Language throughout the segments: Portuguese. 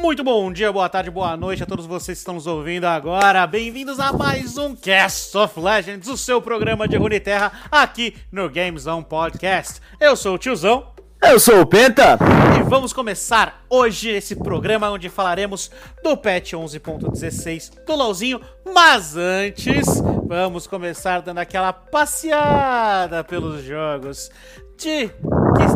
Muito bom dia, boa tarde, boa noite a todos vocês que estão nos ouvindo agora. Bem-vindos a mais um Cast of Legends, o seu programa de Runeterra aqui no Games On Podcast. Eu sou o Tiozão. Eu sou o Penta. E vamos começar hoje esse programa onde falaremos do patch 11.16 do LoLzinho. Mas antes, vamos começar dando aquela passeada pelos jogos de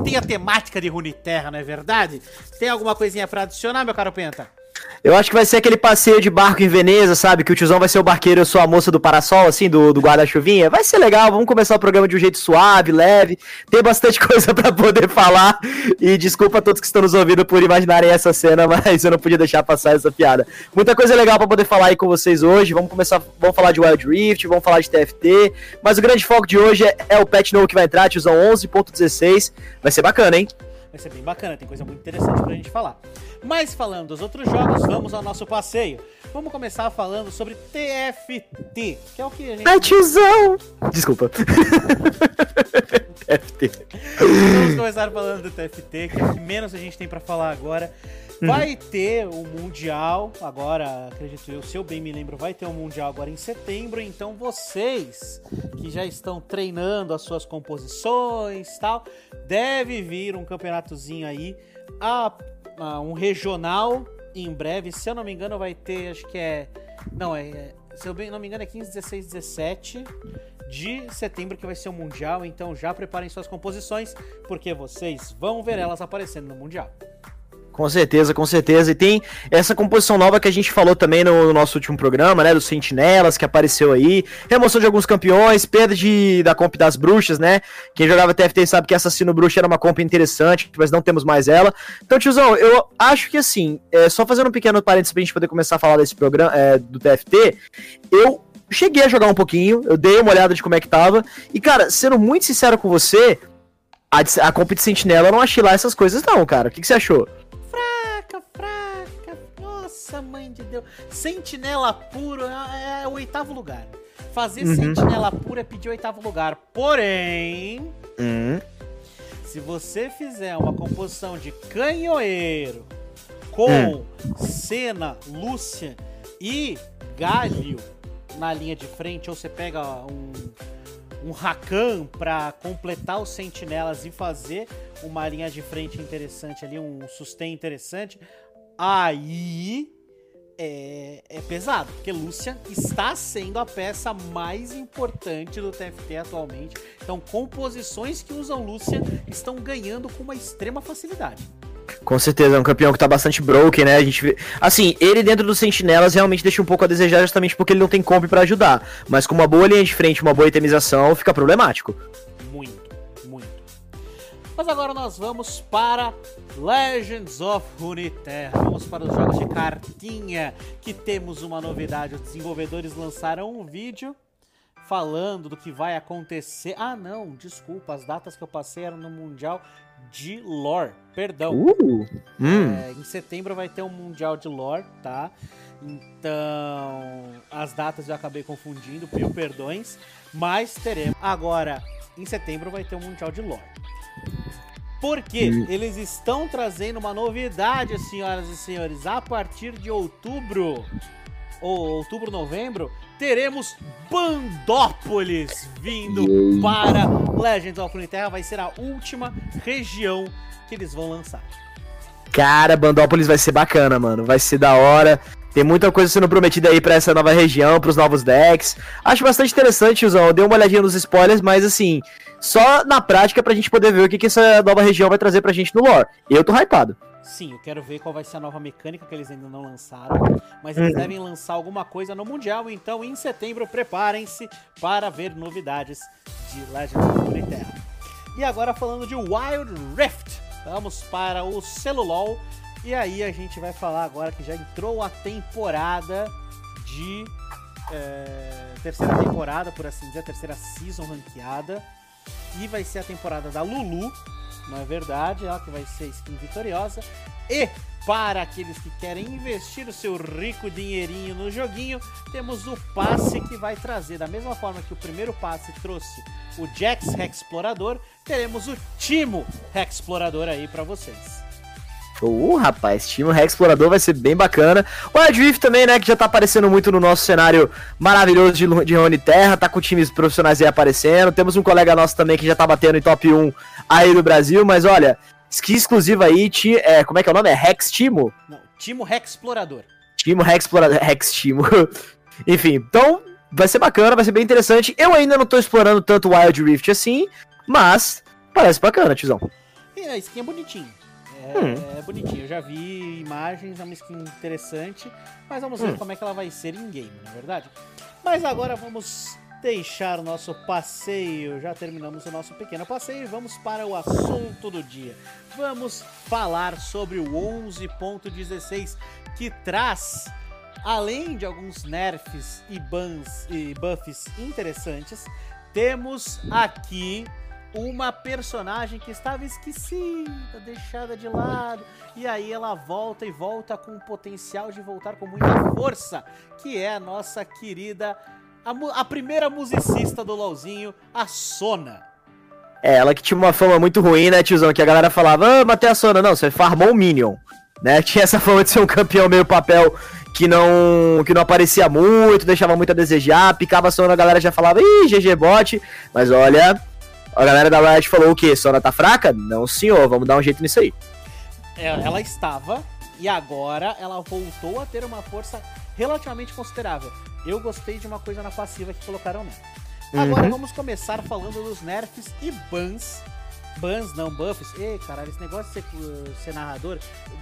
tem a temática de Runeterra, não é verdade? Tem alguma coisinha pra adicionar, meu caro Penta? Eu acho que vai ser aquele passeio de barco em Veneza, sabe? Que o tiozão vai ser o barqueiro eu sou a moça do parasol, assim, do, do guarda-chuvinha. Vai ser legal, vamos começar o programa de um jeito suave, leve. Tem bastante coisa para poder falar. E desculpa a todos que estão nos ouvindo por imaginarem essa cena, mas eu não podia deixar passar essa piada. Muita coisa legal para poder falar aí com vocês hoje. Vamos começar, vamos falar de Wild Rift, vamos falar de TFT. Mas o grande foco de hoje é, é o patch novo que vai entrar, tiozão 11.16. Vai ser bacana, hein? Vai ser bem bacana, tem coisa muito interessante pra gente falar. Mas falando dos outros jogos, vamos ao nosso passeio. Vamos começar falando sobre TFT, que é o que a gente. Ai, tiozão! Desculpa. TFT. Vamos começar falando do TFT, que é o que menos a gente tem para falar agora. Vai ter o Mundial, agora, acredito eu, se eu bem me lembro, vai ter o Mundial agora em setembro. Então vocês que já estão treinando as suas composições tal, deve vir um campeonatozinho aí, a, a, um regional em breve. Se eu não me engano, vai ter, acho que é. Não, é. Se eu não me engano, é 15, 16, 17 de setembro que vai ser o Mundial. Então já preparem suas composições, porque vocês vão ver elas aparecendo no Mundial. Com certeza, com certeza. E tem essa composição nova que a gente falou também no, nosso último programa, né? Dos Sentinelas, que apareceu aí. Remoção de alguns campeões, perda de, da comp das bruxas, né? Quem jogava TFT sabe que Assassino Bruxa era uma comp interessante, mas não temos mais ela. Então, tiozão, eu acho que assim, é, só fazendo um pequeno parênteses pra gente poder começar a falar desse programa, é, do TFT, eu cheguei a jogar um pouquinho, eu dei uma olhada de como é que tava. E, cara, sendo muito sincero com você, a, a comp de Sentinela eu não achei lá essas coisas, não, cara. O que, que você achou? Nossa, mãe de Deus. Sentinela puro é, é o oitavo lugar. Fazer uhum. sentinela pura é pedir oitavo lugar. Porém, uhum. se você fizer uma composição de canhoeiro com uhum. Senna, Lúcia e Galho na linha de frente, ou você pega um, um Rakan para completar os sentinelas e fazer uma linha de frente interessante ali, um sustain interessante, aí é, é, pesado, porque Lúcia está sendo a peça mais importante do TFT atualmente. Então, composições que usam Lúcia estão ganhando com uma extrema facilidade. Com certeza, é um campeão que tá bastante broken, né? A gente vê... Assim, ele dentro dos sentinelas realmente deixa um pouco a desejar justamente porque ele não tem comp para ajudar. Mas com uma boa linha de frente, uma boa itemização, fica problemático. Mas agora nós vamos para Legends of Runeterra. Vamos para os jogos de cartinha, que temos uma novidade. Os desenvolvedores lançaram um vídeo falando do que vai acontecer. Ah, não, desculpa, as datas que eu passei eram no Mundial de Lore. Perdão. Uh, hum. é, em setembro vai ter um Mundial de Lore, tá? Então, as datas eu acabei confundindo, mil perdões. Mas teremos. Agora, em setembro vai ter um Mundial de Lore. Porque hum. eles estão trazendo uma novidade, senhoras e senhores. A partir de outubro, ou outubro, novembro, teremos Bandópolis vindo para Legends of Runeterra. Vai ser a última região que eles vão lançar. Cara, Bandópolis vai ser bacana, mano. Vai ser da hora. Tem muita coisa sendo prometida aí para essa nova região, para os novos decks. Acho bastante interessante, Usão. Eu dei uma olhadinha nos spoilers, mas assim, só na prática pra gente poder ver o que, que essa nova região vai trazer pra gente no lore. Eu tô hypado. Sim, eu quero ver qual vai ser a nova mecânica que eles ainda não lançaram. Mas eles uhum. devem lançar alguma coisa no Mundial, então em setembro preparem-se para ver novidades de Legend of Runeterra. E agora falando de Wild Rift, vamos para o Celulol. E aí a gente vai falar agora que já entrou a temporada de. É, terceira temporada, por assim dizer, a terceira season ranqueada e vai ser a temporada da Lulu, não é verdade? Ela que vai ser skin vitoriosa. E para aqueles que querem investir o seu rico dinheirinho no joguinho, temos o passe que vai trazer, da mesma forma que o primeiro passe trouxe o Jax Explorador, teremos o Timo Explorador aí para vocês. Uh, rapaz, Rex Explorador vai ser bem bacana. O Wild Rift também, né, que já tá aparecendo muito no nosso cenário maravilhoso de, de Rony Terra, tá com times profissionais aí aparecendo. Temos um colega nosso também que já tá batendo em top 1 aí do Brasil, mas olha, que exclusiva aí, ti, é, como é que é o nome? É Rex Timo? Não, Timo Rex Explorador. Timo Rex Explorador, Rex Timo. Enfim, então vai ser bacana, vai ser bem interessante. Eu ainda não tô explorando tanto Wild Rift assim, mas parece bacana, tizão. E a skin é bonitinho. É, hum. é, bonitinho. Eu já vi imagens, é uma skin interessante. Mas vamos ver hum. como é que ela vai ser em game, não é verdade? Mas agora vamos deixar o nosso passeio. Já terminamos o nosso pequeno passeio e vamos para o assunto do dia. Vamos falar sobre o 11.16 que traz, além de alguns nerfs e bans e buffs interessantes, temos aqui uma personagem que estava esquecida, deixada de lado, e aí ela volta e volta com o potencial de voltar com muita força, que é a nossa querida, a, a primeira musicista do LoLzinho, a Sona. É, ela que tinha uma fama muito ruim, né, tiozão? Que a galera falava, ah, matei a Sona. Não, você farmou o Minion, né? Tinha essa fama de ser um campeão meio papel que não que não aparecia muito, deixava muito a desejar, picava a Sona, a galera já falava, ih, GG bot. Mas olha, a galera da Riot falou o quê? Sona tá fraca? Não, senhor, vamos dar um jeito nisso aí. É, ela estava e agora ela voltou a ter uma força relativamente considerável. Eu gostei de uma coisa na passiva que colocaram nela. Agora uhum. vamos começar falando dos nerfs e bans. Bans, não buffs. Ei, caralho, esse negócio de ser, uh, ser narrador,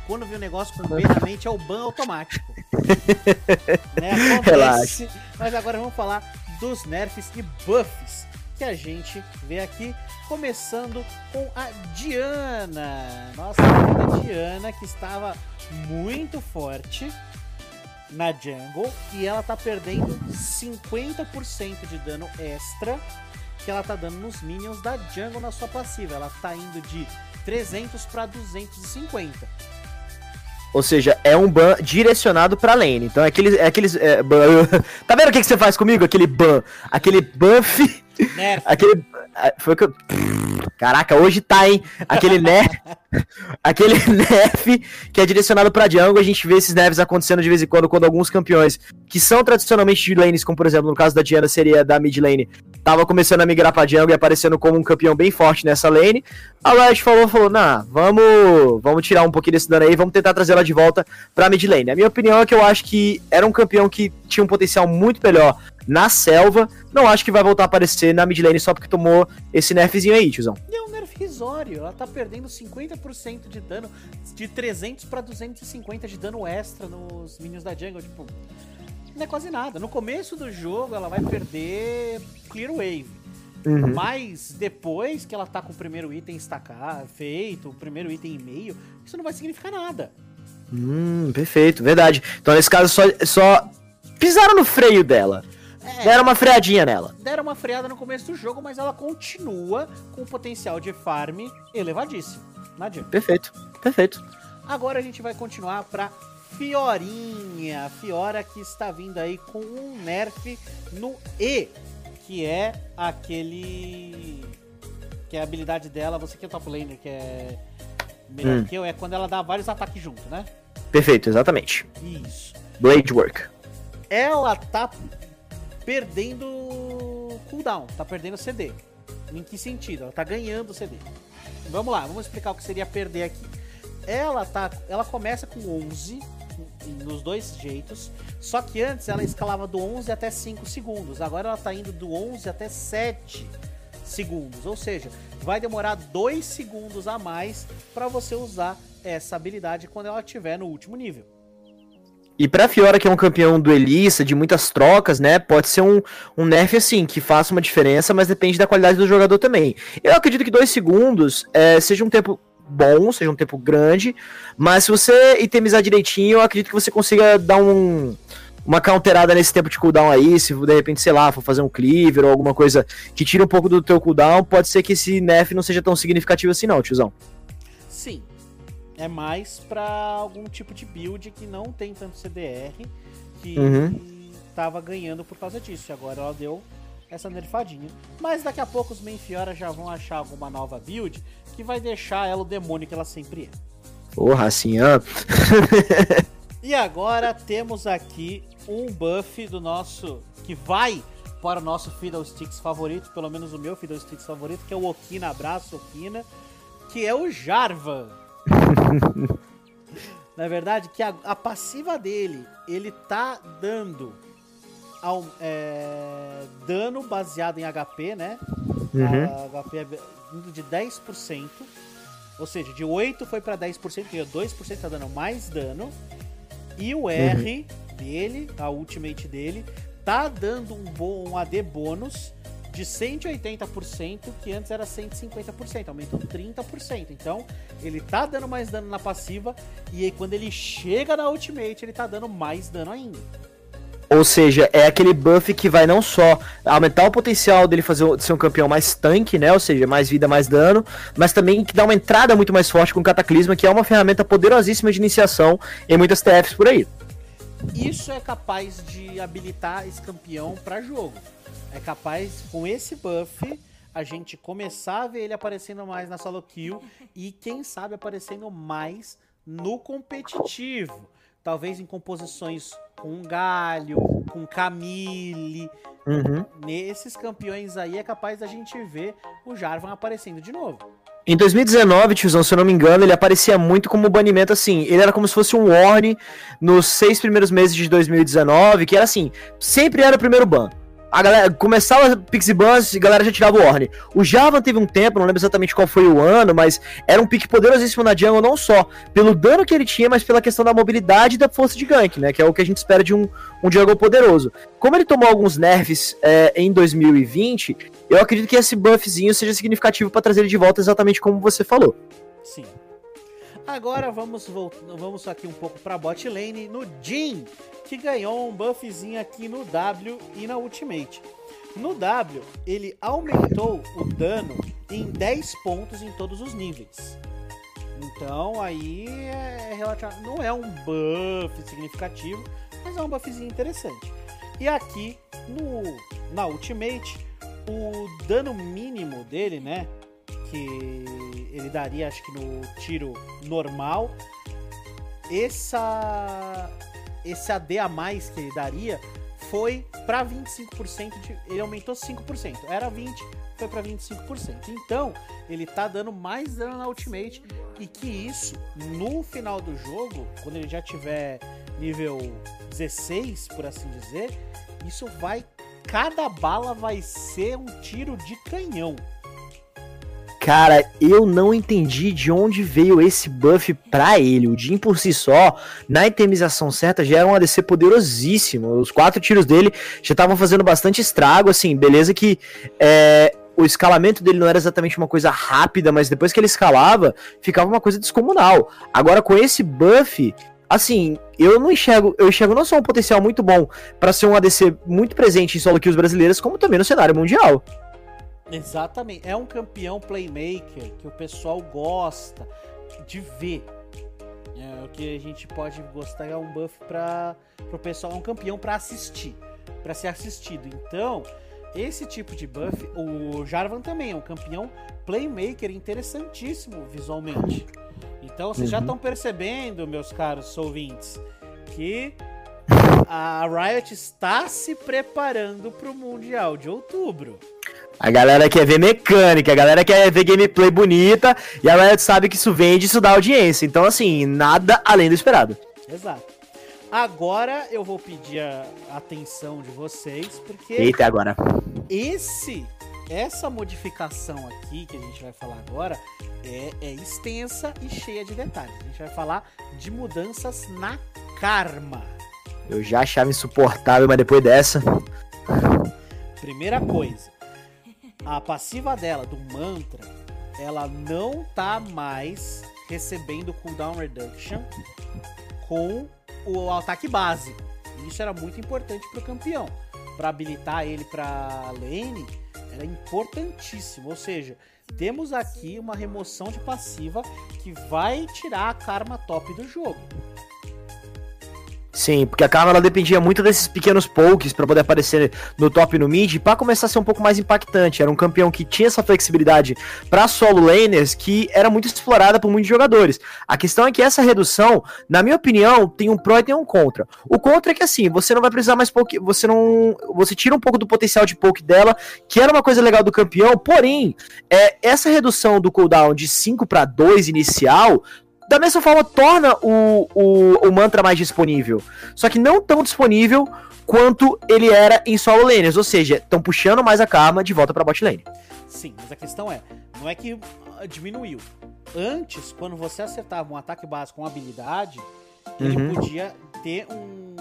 quando vê um negócio com B na mente, é o ban automático. né? Acontece. Relaxa. Mas agora vamos falar dos nerfs e buffs que a gente vê aqui, começando com a Diana. Nossa querida Diana, que estava muito forte na jungle e ela tá perdendo 50% de dano extra que ela tá dando nos minions da jungle na sua passiva. Ela tá indo de 300 para 250. Ou seja, é um ban direcionado pra lane. Então é aqueles. É aqueles é, ban... tá vendo o que, que você faz comigo? Aquele ban. Aquele buff. Nerf. Aquele. Foi que eu. Caraca, hoje tá, hein? Aquele nerf. aquele nerf que é direcionado pra jungle. A gente vê esses nerfs acontecendo de vez em quando, quando alguns campeões que são tradicionalmente de lanes, como por exemplo no caso da Diana seria da mid lane, tava começando a migrar pra jungle e aparecendo como um campeão bem forte nessa lane. A Riot falou, falou, nah, vamos, vamos tirar um pouquinho desse dano aí, vamos tentar trazer ela de volta pra mid lane. A minha opinião é que eu acho que era um campeão que tinha um potencial muito melhor na selva. Não acho que vai voltar a aparecer na mid lane só porque tomou esse nerfzinho aí, tiozão. É um nerf risório. Ela tá perdendo 50% de dano, de 300 para 250 de dano extra nos minions da jungle. Tipo, não é quase nada. No começo do jogo ela vai perder Clear Wave. Uhum. Mas depois que ela tá com o primeiro item estacar, feito, o primeiro item e meio, isso não vai significar nada. Hum, perfeito, verdade. Então nesse caso só, só pisaram no freio dela. É, deram uma freadinha nela. Deram uma freada no começo do jogo, mas ela continua com o potencial de farm elevadíssimo. Não adianta. Perfeito, perfeito. Agora a gente vai continuar pra Fiorinha. Fiora que está vindo aí com um nerf no E, que é aquele. Que é a habilidade dela, você que é top laner, que é melhor hum. que eu, é quando ela dá vários ataques junto, né? Perfeito, exatamente. Isso. Blade Work. Ela tá perdendo cooldown, tá perdendo CD. Em que sentido? Ela tá ganhando CD. Vamos lá, vamos explicar o que seria perder aqui. Ela tá, ela começa com 11 nos dois jeitos, só que antes ela escalava do 11 até 5 segundos. Agora ela tá indo do 11 até 7 segundos, ou seja, vai demorar 2 segundos a mais para você usar essa habilidade quando ela estiver no último nível. E pra Fiora, que é um campeão duelista, de muitas trocas, né? Pode ser um, um nerf assim, que faça uma diferença, mas depende da qualidade do jogador também. Eu acredito que dois segundos é, seja um tempo bom, seja um tempo grande, mas se você itemizar direitinho, eu acredito que você consiga dar um, uma counterada nesse tempo de cooldown aí, se de repente, sei lá, for fazer um cleaver ou alguma coisa que tire um pouco do teu cooldown, pode ser que esse nerf não seja tão significativo assim não, tiozão. Sim, é mais para algum tipo de build que não tem tanto CDR, que uhum. tava ganhando por causa disso. E agora ela deu essa nerfadinha. Mas daqui a pouco os Menfiora já vão achar alguma nova build que vai deixar ela o demônio que ela sempre é. Porra, assim, ah. e agora temos aqui um buff do nosso. que vai para o nosso Fiddlesticks favorito, pelo menos o meu Fiddlesticks favorito, que é o Okina Abraço Okina, que é o Jarvan. Na verdade, que a, a, passiva dele, ele tá dando ao, é, dano baseado em HP, né? Uhum. A HP é indo de 10%. Ou seja, de 8 foi para 10%, e 2% tá dando mais dano. E o R uhum. dele, a ultimate dele, tá dando um, bom, um AD bônus de 180%, que antes era 150%, aumentou 30%. Então, ele tá dando mais dano na passiva, e aí quando ele chega na ultimate, ele tá dando mais dano ainda. Ou seja, é aquele buff que vai não só aumentar o potencial dele fazer de ser um campeão mais tanque, né? Ou seja, mais vida, mais dano, mas também que dá uma entrada muito mais forte com o Cataclisma, que é uma ferramenta poderosíssima de iniciação em muitas TFs por aí. Isso é capaz de habilitar esse campeão para jogo. É capaz, com esse buff, a gente começar a ver ele aparecendo mais na solo kill e, quem sabe, aparecendo mais no competitivo. Talvez em composições com Galho, com Camille. Uhum. Nesses campeões aí é capaz da gente ver o Jarvan aparecendo de novo. Em 2019, tiozão, se eu não me engano, ele aparecia muito como banimento assim. Ele era como se fosse um warning nos seis primeiros meses de 2019, que era assim, sempre era o primeiro ban a galera começava Pixie Bans e a galera já tirava o Orne. O Java teve um tempo, não lembro exatamente qual foi o ano, mas era um pique poderosíssimo na jungle, não só pelo dano que ele tinha, mas pela questão da mobilidade e da força de gank, né? Que é o que a gente espera de um, um jungle poderoso. Como ele tomou alguns nerfs é, em 2020, eu acredito que esse buffzinho seja significativo para trazer ele de volta exatamente como você falou. Sim. Agora vamos, vamos aqui um pouco para bot lane no Jin que ganhou um buffzinho aqui no W e na Ultimate. No W, ele aumentou o dano em 10 pontos em todos os níveis. Então aí é relativo, não é um buff significativo, mas é um buffzinho interessante. E aqui no na Ultimate, o dano mínimo dele, né, que ele daria acho que no tiro normal, essa esse AD a mais que ele daria foi para 25%, de, ele aumentou 5%. Era 20, foi para 25%. Então, ele tá dando mais dano na ultimate e que isso no final do jogo, quando ele já tiver nível 16, por assim dizer, isso vai cada bala vai ser um tiro de canhão. Cara, eu não entendi de onde veio esse buff pra ele. O Jin por si só, na itemização certa, já era um ADC poderosíssimo. Os quatro tiros dele já estavam fazendo bastante estrago, assim, beleza que é, o escalamento dele não era exatamente uma coisa rápida, mas depois que ele escalava, ficava uma coisa descomunal. Agora com esse buff, assim, eu não enxergo, eu enxergo não só um potencial muito bom para ser um ADC muito presente em solo kills brasileiras, como também no cenário mundial. Exatamente. É um campeão playmaker que o pessoal gosta de ver. É, o que a gente pode gostar é um buff para o pessoal, é um campeão para assistir, para ser assistido. Então, esse tipo de buff, o Jarvan também é um campeão playmaker interessantíssimo visualmente. Então, vocês uhum. já estão percebendo, meus caros ouvintes, que a Riot está se preparando para o Mundial de outubro. A galera quer ver mecânica, a galera quer ver gameplay bonita, e a Riot sabe que isso vende, isso dá audiência. Então, assim, nada além do esperado. Exato. Agora eu vou pedir a atenção de vocês, porque. Eita, agora. Esse. Essa modificação aqui que a gente vai falar agora é, é extensa e cheia de detalhes. A gente vai falar de mudanças na karma. Eu já achava insuportável, mas depois dessa. Primeira coisa, a passiva dela, do mantra, ela não tá mais recebendo cooldown reduction com o ataque básico. Isso era muito importante pro campeão. Para habilitar ele para lane, era importantíssimo. Ou seja, temos aqui uma remoção de passiva que vai tirar a karma top do jogo. Sim, porque a Karma ela dependia muito desses pequenos pokes para poder aparecer no top e no mid, para começar a ser um pouco mais impactante. Era um campeão que tinha essa flexibilidade para solo laners que era muito explorada por muitos jogadores. A questão é que essa redução, na minha opinião, tem um pró e tem um contra. O contra é que assim, você não vai precisar mais poke, você não, você tira um pouco do potencial de poke dela, que era uma coisa legal do campeão, porém, é, essa redução do cooldown de 5 para 2 inicial da mesma forma torna o, o, o mantra mais disponível. Só que não tão disponível quanto ele era em solo lanes, ou seja, estão puxando mais a karma de volta para bot lane. Sim, mas a questão é, não é que uh, diminuiu. Antes, quando você acertava um ataque básico com habilidade, ele uhum. podia ter um,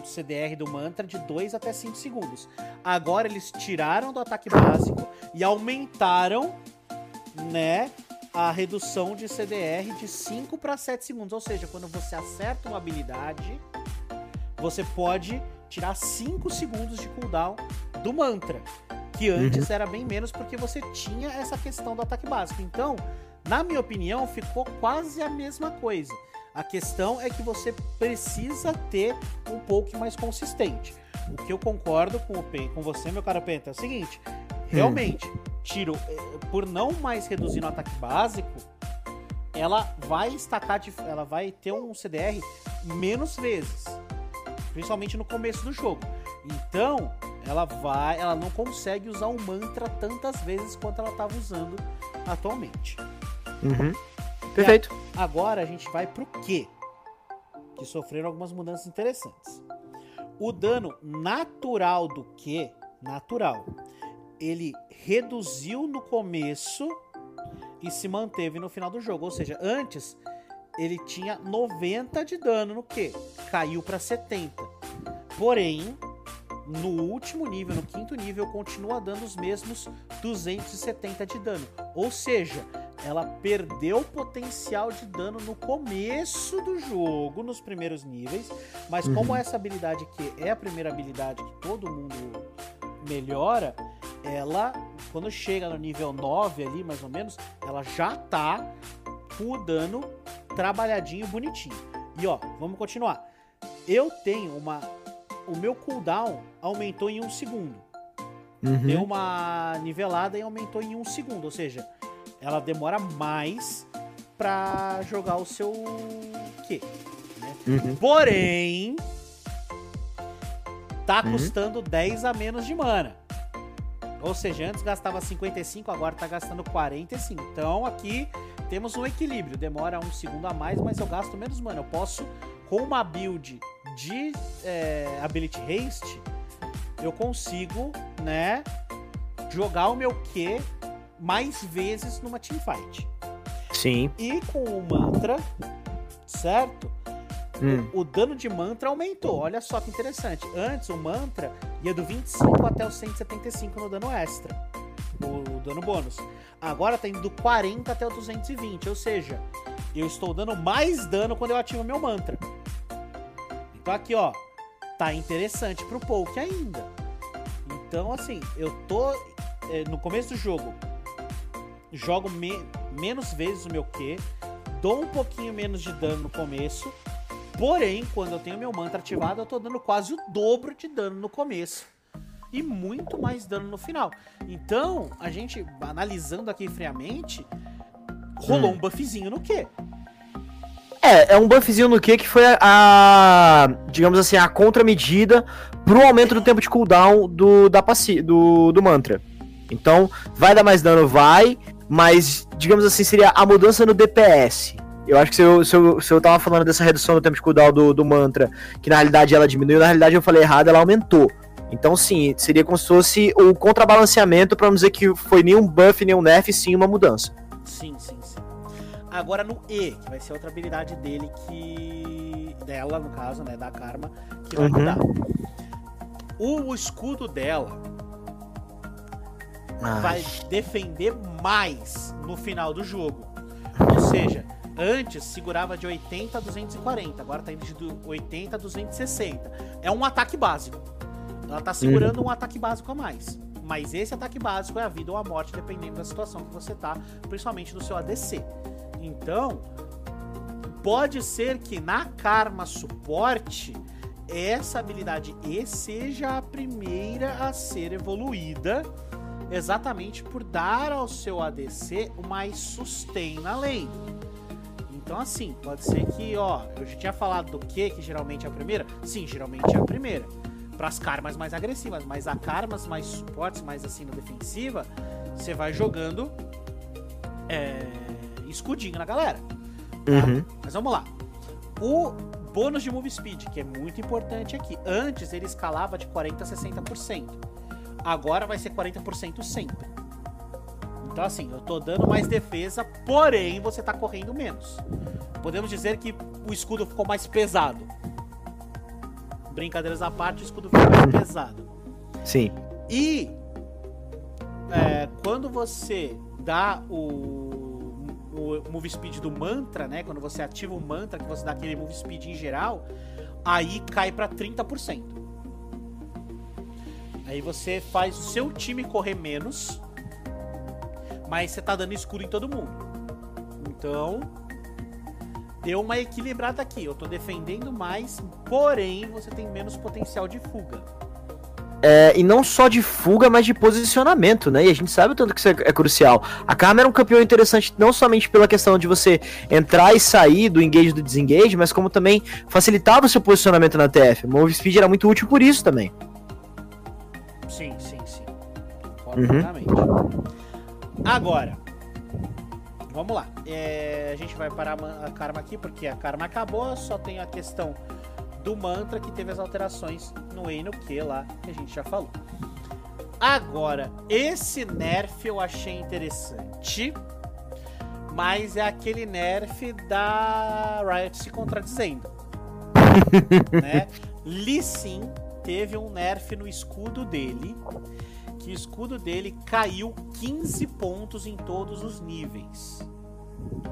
um, CDR do mantra de 2 até 5 segundos. Agora eles tiraram do ataque básico e aumentaram, né, a redução de CDR de 5 para 7 segundos. Ou seja, quando você acerta uma habilidade, você pode tirar 5 segundos de cooldown do mantra. Que antes uhum. era bem menos porque você tinha essa questão do ataque básico. Então, na minha opinião, ficou quase a mesma coisa. A questão é que você precisa ter um pouco mais consistente. O que eu concordo com, o, com você, meu cara Penta, é o seguinte: realmente, hum tiro, eh, por não mais reduzir no ataque básico, ela vai estacar, de, ela vai ter um CDR menos vezes, principalmente no começo do jogo. Então, ela vai, ela não consegue usar o mantra tantas vezes quanto ela estava usando atualmente. Uhum. Perfeito. E agora a gente vai pro Q, que sofreram algumas mudanças interessantes. O dano natural do Q, natural, ele reduziu no começo e se manteve no final do jogo. Ou seja, antes ele tinha 90 de dano no que? Caiu para 70. Porém, no último nível, no quinto nível, continua dando os mesmos 270 de dano. Ou seja, ela perdeu o potencial de dano no começo do jogo, nos primeiros níveis, mas como uhum. essa habilidade aqui é a primeira habilidade que todo mundo melhora, ela, quando chega no nível 9 ali, mais ou menos, ela já tá com o dano trabalhadinho, bonitinho. E ó, vamos continuar. Eu tenho uma... O meu cooldown aumentou em um segundo. Uhum. Deu uma nivelada e aumentou em um segundo. Ou seja, ela demora mais pra jogar o seu Q. Né? Uhum. Porém, tá uhum. custando 10 a menos de mana. Ou seja, antes gastava 55, agora tá gastando 45. Então aqui temos um equilíbrio. Demora um segundo a mais, mas eu gasto menos mana. Eu posso, com uma build de é, Ability Haste, eu consigo, né, jogar o meu Q mais vezes numa teamfight. Sim. E com o mantra, certo? Hum. O, o, dano de mantra aumentou. Olha só que interessante. Antes o mantra ia do 25 até o 175 no dano extra. O, o dano bônus. Agora tá indo do 40 até o 220. Ou seja, eu estou dando mais dano quando eu ativo meu mantra. Então aqui, ó. Tá interessante pro poke ainda. Então, assim, eu tô é, no começo do jogo. Jogo me menos vezes o meu Q. Dou um pouquinho menos de dano no começo Porém, quando eu tenho meu mantra ativado, eu tô dando quase o dobro de dano no começo. E muito mais dano no final. Então, a gente, analisando aqui friamente, rolou hum. um buffzinho no quê? É, é um buffzinho no quê que foi a, a digamos assim, a contramedida pro aumento do tempo de cooldown do, da passi do, do mantra. Então, vai dar mais dano, vai, mas, digamos assim, seria a mudança no DPS. Eu acho que se eu, se eu, se eu tava falando dessa redução do tempo de cooldown do, do mantra, que na realidade ela diminuiu, na realidade eu falei errado, ela aumentou. Então, sim, seria como se fosse o contrabalanceamento para não dizer que foi nem um buff, nem um nerf, sim uma mudança. Sim, sim, sim. Agora no E, que vai ser outra habilidade dele que. dela, no caso, né? Da Karma, que vai uhum. mudar. O, o escudo dela Ai. vai defender mais no final do jogo. Ou seja, Antes segurava de 80 a 240, agora tá indo de 80 a 260. É um ataque básico. Ela tá segurando uhum. um ataque básico a mais. Mas esse ataque básico é a vida ou a morte, dependendo da situação que você tá, principalmente no seu ADC. Então, Pode ser que na Karma Suporte essa habilidade E seja a primeira a ser evoluída, exatamente por dar ao seu ADC mais sustain na lane. Então, assim, pode ser que, ó, eu já tinha falado do que, que geralmente é a primeira? Sim, geralmente é a primeira. Para as karmas mais agressivas, mas a karmas mais suportes, mais assim na defensiva, você vai jogando é, escudinho na galera. Tá? Uhum. Mas vamos lá. O bônus de move speed, que é muito importante aqui. Antes ele escalava de 40% a 60%. Agora vai ser 40% sempre. Então, assim, eu tô dando mais defesa, porém você tá correndo menos. Podemos dizer que o escudo ficou mais pesado. Brincadeiras à parte, o escudo ficou mais pesado. Sim. E é, quando você dá o, o move speed do mantra, né? Quando você ativa o mantra, que você dá aquele move speed em geral, aí cai pra 30%. Aí você faz o seu time correr menos mas você tá dando escudo em todo mundo. Então, deu uma equilibrada aqui. Eu tô defendendo mais, porém você tem menos potencial de fuga. É, e não só de fuga, mas de posicionamento, né? E a gente sabe o tanto que isso é, é crucial. A Karma era um campeão interessante não somente pela questão de você entrar e sair do engage e do desengage, mas como também facilitava o seu posicionamento na TF. O Move Speed era muito útil por isso também. Sim, sim, sim. Completamente. Uhum. Agora, vamos lá. É, a gente vai parar a karma aqui porque a karma acabou. Só tem a questão do mantra que teve as alterações no E e no Q lá que a gente já falou. Agora, esse nerf eu achei interessante, mas é aquele nerf da Riot se contradizendo. né? Lee Sin teve um nerf no escudo dele que o escudo dele caiu 15 pontos em todos os níveis.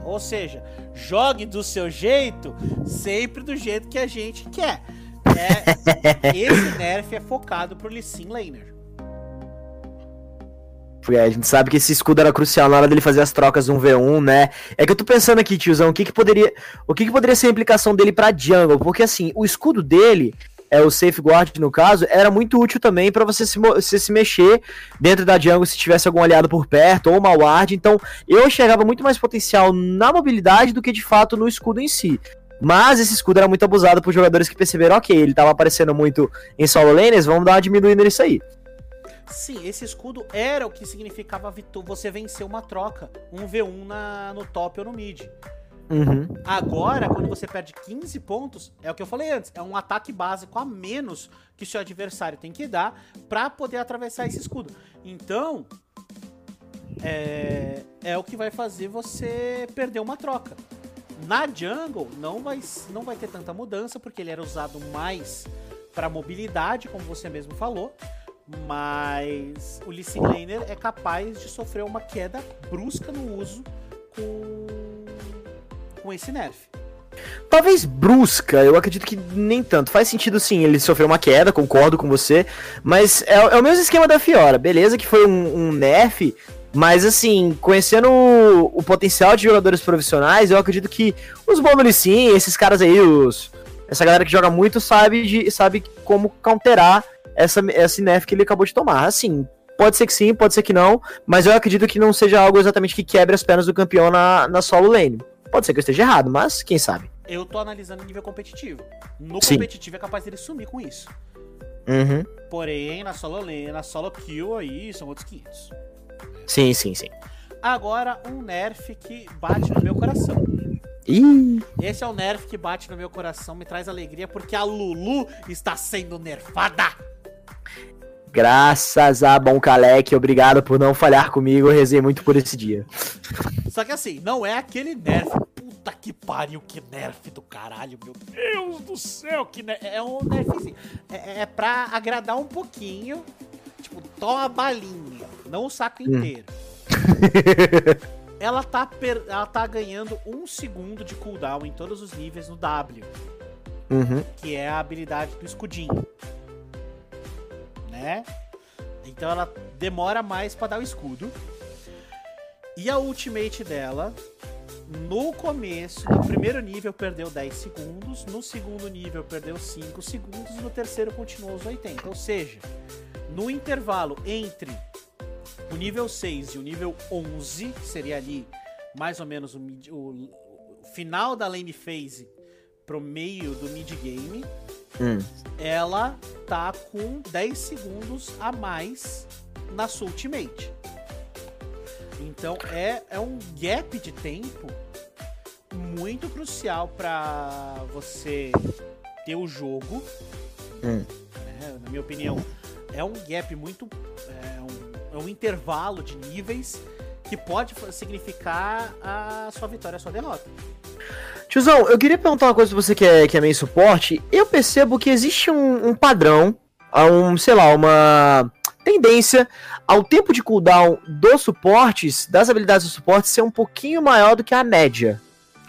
Ou seja, jogue do seu jeito, sempre do jeito que a gente quer. É, esse nerf é focado pro Lee Sin Laner. A gente sabe que esse escudo era crucial na hora dele fazer as trocas 1v1, né? É que eu tô pensando aqui, tiozão, o que que poderia, o que que poderia ser a implicação dele pra jungle? Porque assim, o escudo dele, é o safeguard no caso, era muito útil também para você se, você se mexer dentro da jungle se tivesse algum aliado por perto ou uma ward. Então eu enxergava muito mais potencial na mobilidade do que de fato no escudo em si. Mas esse escudo era muito abusado por jogadores que perceberam, ok, ele tava aparecendo muito em solo lanes, vamos dar uma diminuída nisso aí. Sim, esse escudo era o que significava você vencer uma troca, um V1 na, no top ou no mid. Uhum. Agora, quando você perde 15 pontos, é o que eu falei antes, é um ataque básico a menos que seu adversário tem que dar para poder atravessar esse escudo. Então, é, é o que vai fazer você perder uma troca. Na jungle não vai, não vai ter tanta mudança porque ele era usado mais para mobilidade, como você mesmo falou. Mas o Lee Laner é capaz de sofrer uma queda brusca no uso com com esse nerf. Talvez brusca, eu acredito que nem tanto. Faz sentido sim, ele sofreu uma queda, concordo com você. Mas é, é o mesmo esquema da Fiora. Beleza que foi um, um nerf, mas assim, conhecendo o, o, potencial de jogadores profissionais, eu acredito que os Bomber sim, esses caras aí, os, essa galera que joga muito, sabe, de, sabe como counterar essa, esse nerf que ele acabou de tomar. Assim, pode ser que sim, pode ser que não, mas eu acredito que não seja algo exatamente que quebre as pernas do campeão na, na solo lane. Pode ser que eu esteja errado, mas quem sabe. Eu tô analisando nível competitivo. No Sim. competitivo é capaz dele sumir com isso. Uhum. Porém, na solo lane, na solo kill aí são outros 500. Sim, sim, sim. Agora, um nerf que bate no meu coração. Ih. Esse é o nerf que bate no meu coração, me traz alegria porque a Lulu está sendo nerfada. Graças a Bom Kalec, obrigado por não falhar comigo, eu rezei muito por esse dia. Só que assim, não é aquele nerf. Puta que pariu, que nerf do caralho, meu Deus do céu, que nerf. É um nerf assim. É, é pra agradar um pouquinho. Tipo, toma a balinha, não o saco hum. inteiro. ela, tá per... ela tá ganhando um segundo de cooldown em todos os níveis no W. Uhum. Que é a habilidade do escudinho né? Então ela demora mais para dar o escudo. E a ultimate dela No começo, no primeiro nível perdeu 10 segundos, no segundo nível perdeu 5 segundos no terceiro continuou os 80. Ou seja, no intervalo entre o nível 6 e o nível 11, seria ali mais ou menos o, o, o final da lane phase pro meio do mid game, hum. ela tá com 10 segundos a mais na sua ultimate. Então é, é um gap de tempo muito crucial para você ter o jogo. Hum. Né? Na minha opinião, é um gap muito. É um, é um intervalo de níveis que pode significar a sua vitória, a sua derrota. Tiozão, eu queria perguntar uma coisa pra você que é, que é meio suporte. Eu percebo que existe um, um padrão, um, sei lá, uma tendência ao tempo de cooldown dos suportes, das habilidades do suporte, ser um pouquinho maior do que a média.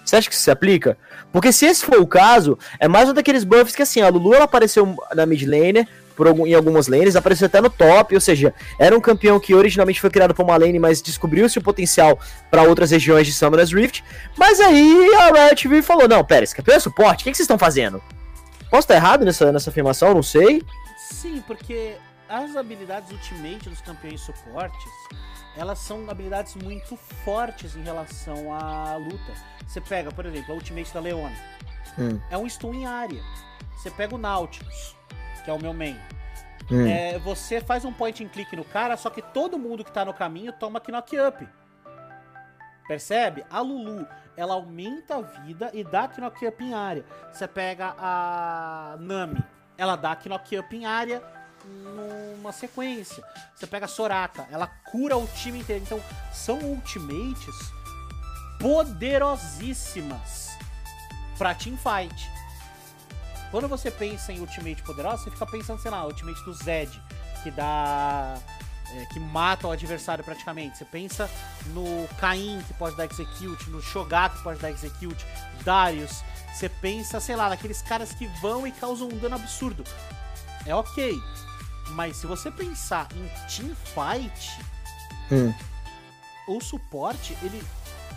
Você acha que isso se aplica? Porque se esse for o caso, é mais um daqueles buffs que assim, a Lulu ela apareceu na mid lane, por em algumas lanes, apareceu até no top, ou seja, era um campeão que originalmente foi criado por uma lane, mas descobriu-se o potencial para outras regiões de Summoner's Rift. Mas aí a Riot veio e falou: Não, pera, esse campeão é suporte, o que, que vocês estão fazendo? Posso estar errado nessa, nessa afirmação? Não sei. Sim, porque as habilidades ultimate dos campeões suportes, elas são habilidades muito fortes em relação à luta. Você pega, por exemplo, a ultimate da Leona. Hum. É um stun em área. Você pega o Nautilus, que é o meu main. Hum. É, você faz um point and click no cara, só que todo mundo que tá no caminho toma knock up. Percebe? A Lulu, ela aumenta a vida e dá knock up em área. Você pega a Nami, ela dá knock up em área numa sequência. Você pega a Soraka, ela cura o time inteiro. Então, são ultimates poderosíssimas pra teamfight. Quando você pensa em ultimate poderosa, você fica pensando, sei lá, ultimate do Zed, que dá é, que mata o adversário praticamente. Você pensa no Caim, que pode dar execute, no Shogat, que pode dar execute, Darius. Você pensa, sei lá, naqueles caras que vão e causam um dano absurdo. É ok. Mas se você pensar em teamfight, hum. o suporte, ele,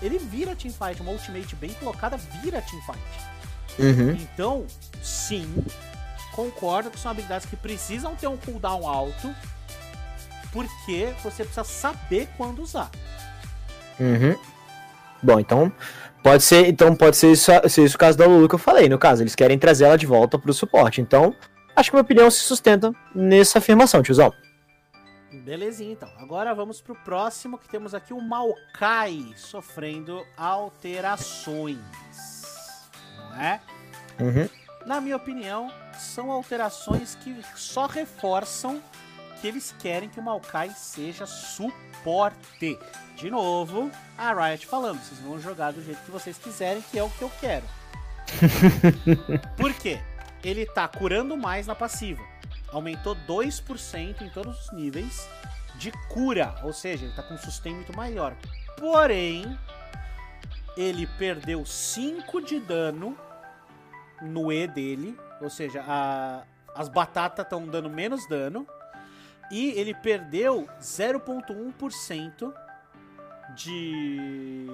ele vira teamfight. Uma ultimate bem colocada vira teamfight. Uhum. Então, sim, concordo que são habilidades que precisam ter um cooldown alto, porque você precisa saber quando usar. Uhum. Bom, então pode ser, então pode ser isso, ser isso o caso da Lulu que eu falei. No caso, eles querem trazer ela de volta pro suporte. Então, Acho que minha opinião se sustenta nessa afirmação, tiozão. Belezinha, então. Agora vamos pro próximo, que temos aqui o Maokai sofrendo alterações. Não é? Uhum. Na minha opinião, são alterações que só reforçam que eles querem que o Maokai seja suporte. De novo, a Riot falando, vocês vão jogar do jeito que vocês quiserem, que é o que eu quero. Por quê? ele tá curando mais na passiva. Aumentou 2% em todos os níveis de cura, ou seja, ele tá com um sustain muito maior. Porém, ele perdeu 5 de dano no E dele, ou seja, a, as batatas estão dando menos dano. E ele perdeu 0,1% de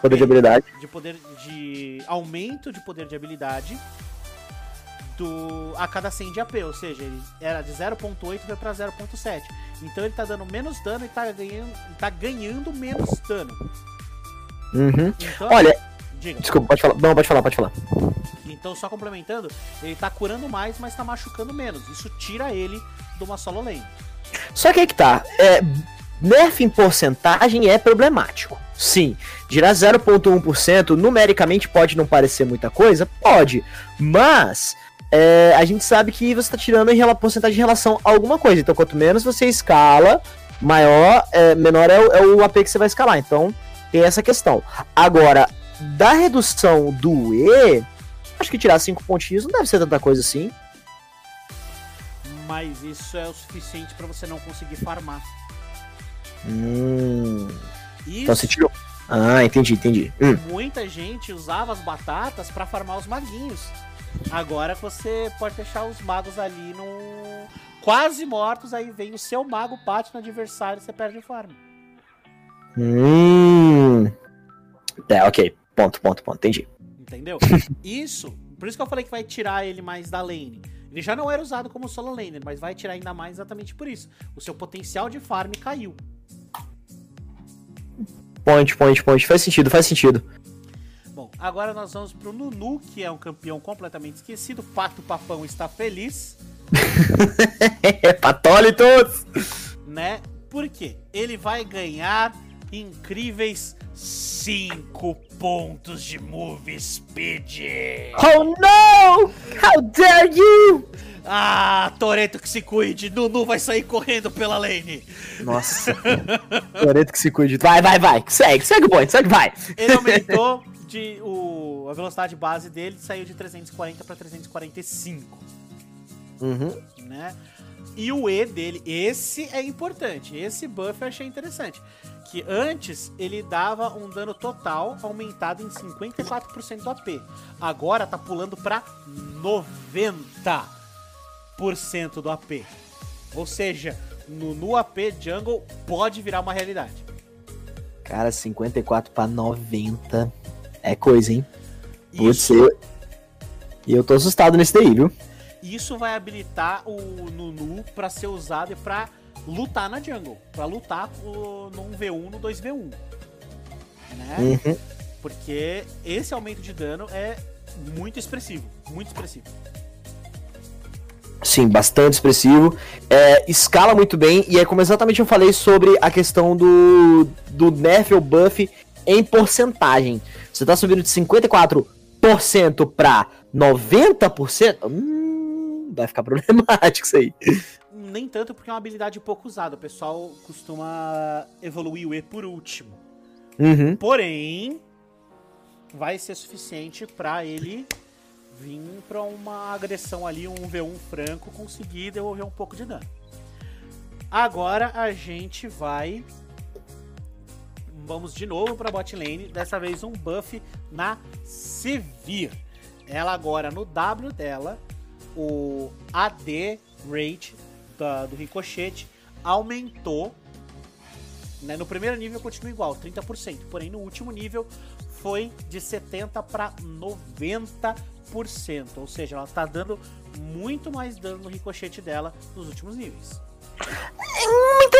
poder de habilidade. De poder de aumento de poder de habilidade do, a cada 100 de AP, ou seja, ele era de 0.8 foi para 0.7. Então ele tá dando menos dano e tá ganhando, tá ganhando menos dano. Uhum. Então, Olha, diga. desculpa, pode falar. Não, pode falar, pode falar. Então, só complementando, ele tá curando mais, mas tá machucando menos. Isso tira ele de uma solo lane. Só que aí que tá. É, nerf em porcentagem é problemático. Sim, girar 0,1% numericamente pode não parecer muita coisa? Pode. Mas é, a gente sabe que você está tirando em porcentagem em relação a alguma coisa. Então, quanto menos você escala, maior, é, menor é o, é o AP que você vai escalar. Então, tem essa questão. Agora, da redução do E, acho que tirar 5 pontinhos não deve ser tanta coisa assim. Mas isso é o suficiente para você não conseguir farmar. Hum. Isso... Então você tirou. Ah, entendi, entendi. Hum. Muita gente usava as batatas para farmar os maguinhos. Agora você pode deixar os magos ali no. quase mortos, aí vem o seu mago, bate no adversário e você perde o farm. Hum. É, ok. Ponto, ponto, ponto. Entendi. Entendeu? Isso, por isso que eu falei que vai tirar ele mais da lane. Ele já não era usado como solo laner, mas vai tirar ainda mais exatamente por isso. O seu potencial de farm caiu. Point, point, point. Faz sentido, faz sentido. Bom, agora nós vamos pro Nunu, que é um campeão completamente esquecido. Pato Papão está feliz. Patólitos! Né? Por quê? Ele vai ganhar incríveis 5 pontos de move speed. Oh no! How dare you! Ah, Toreto que se cuide, Nunu vai sair correndo pela lane. Nossa. Toreto que se cuide. Vai, vai, vai. Segue, segue o point, segue, vai. Ele aumentou de o, a velocidade base dele, saiu de 340 para 345. Uhum. Né? E o E dele, esse é importante. Esse buff eu achei interessante. Que antes ele dava um dano total aumentado em 54% do AP. Agora tá pulando para 90% do AP. Ou seja, no, no AP Jungle pode virar uma realidade. Cara, 54 para 90 é coisa, hein? Isso, Você. E eu tô assustado nesse daí, viu? isso vai habilitar o Nunu para ser usado e para lutar na jungle, Pra lutar no 1v1, no 2v1. Né? Uhum. Porque esse aumento de dano é muito expressivo, muito expressivo. Sim, bastante expressivo. É, escala muito bem. E é como exatamente eu falei sobre a questão do, do nerf ou buff em porcentagem. Você tá subindo de 54% pra 90%? Hum, vai ficar problemático isso aí. Nem tanto porque é uma habilidade pouco usada. O pessoal costuma evoluir o E por último. Uhum. Porém, vai ser suficiente pra ele vir pra uma agressão ali, um V1 franco, conseguir devolver um pouco de dano. Agora a gente vai. Vamos de novo pra bot lane. Dessa vez um buff na Sivir. Ela agora no W dela, o AD rate da- do ricochete aumentou. né? No primeiro nível continua igual, 30%. Porém, no último nível foi de 70% para 90%. Ou seja, ela tá dando muito mais dano no ricochete dela nos últimos níveis.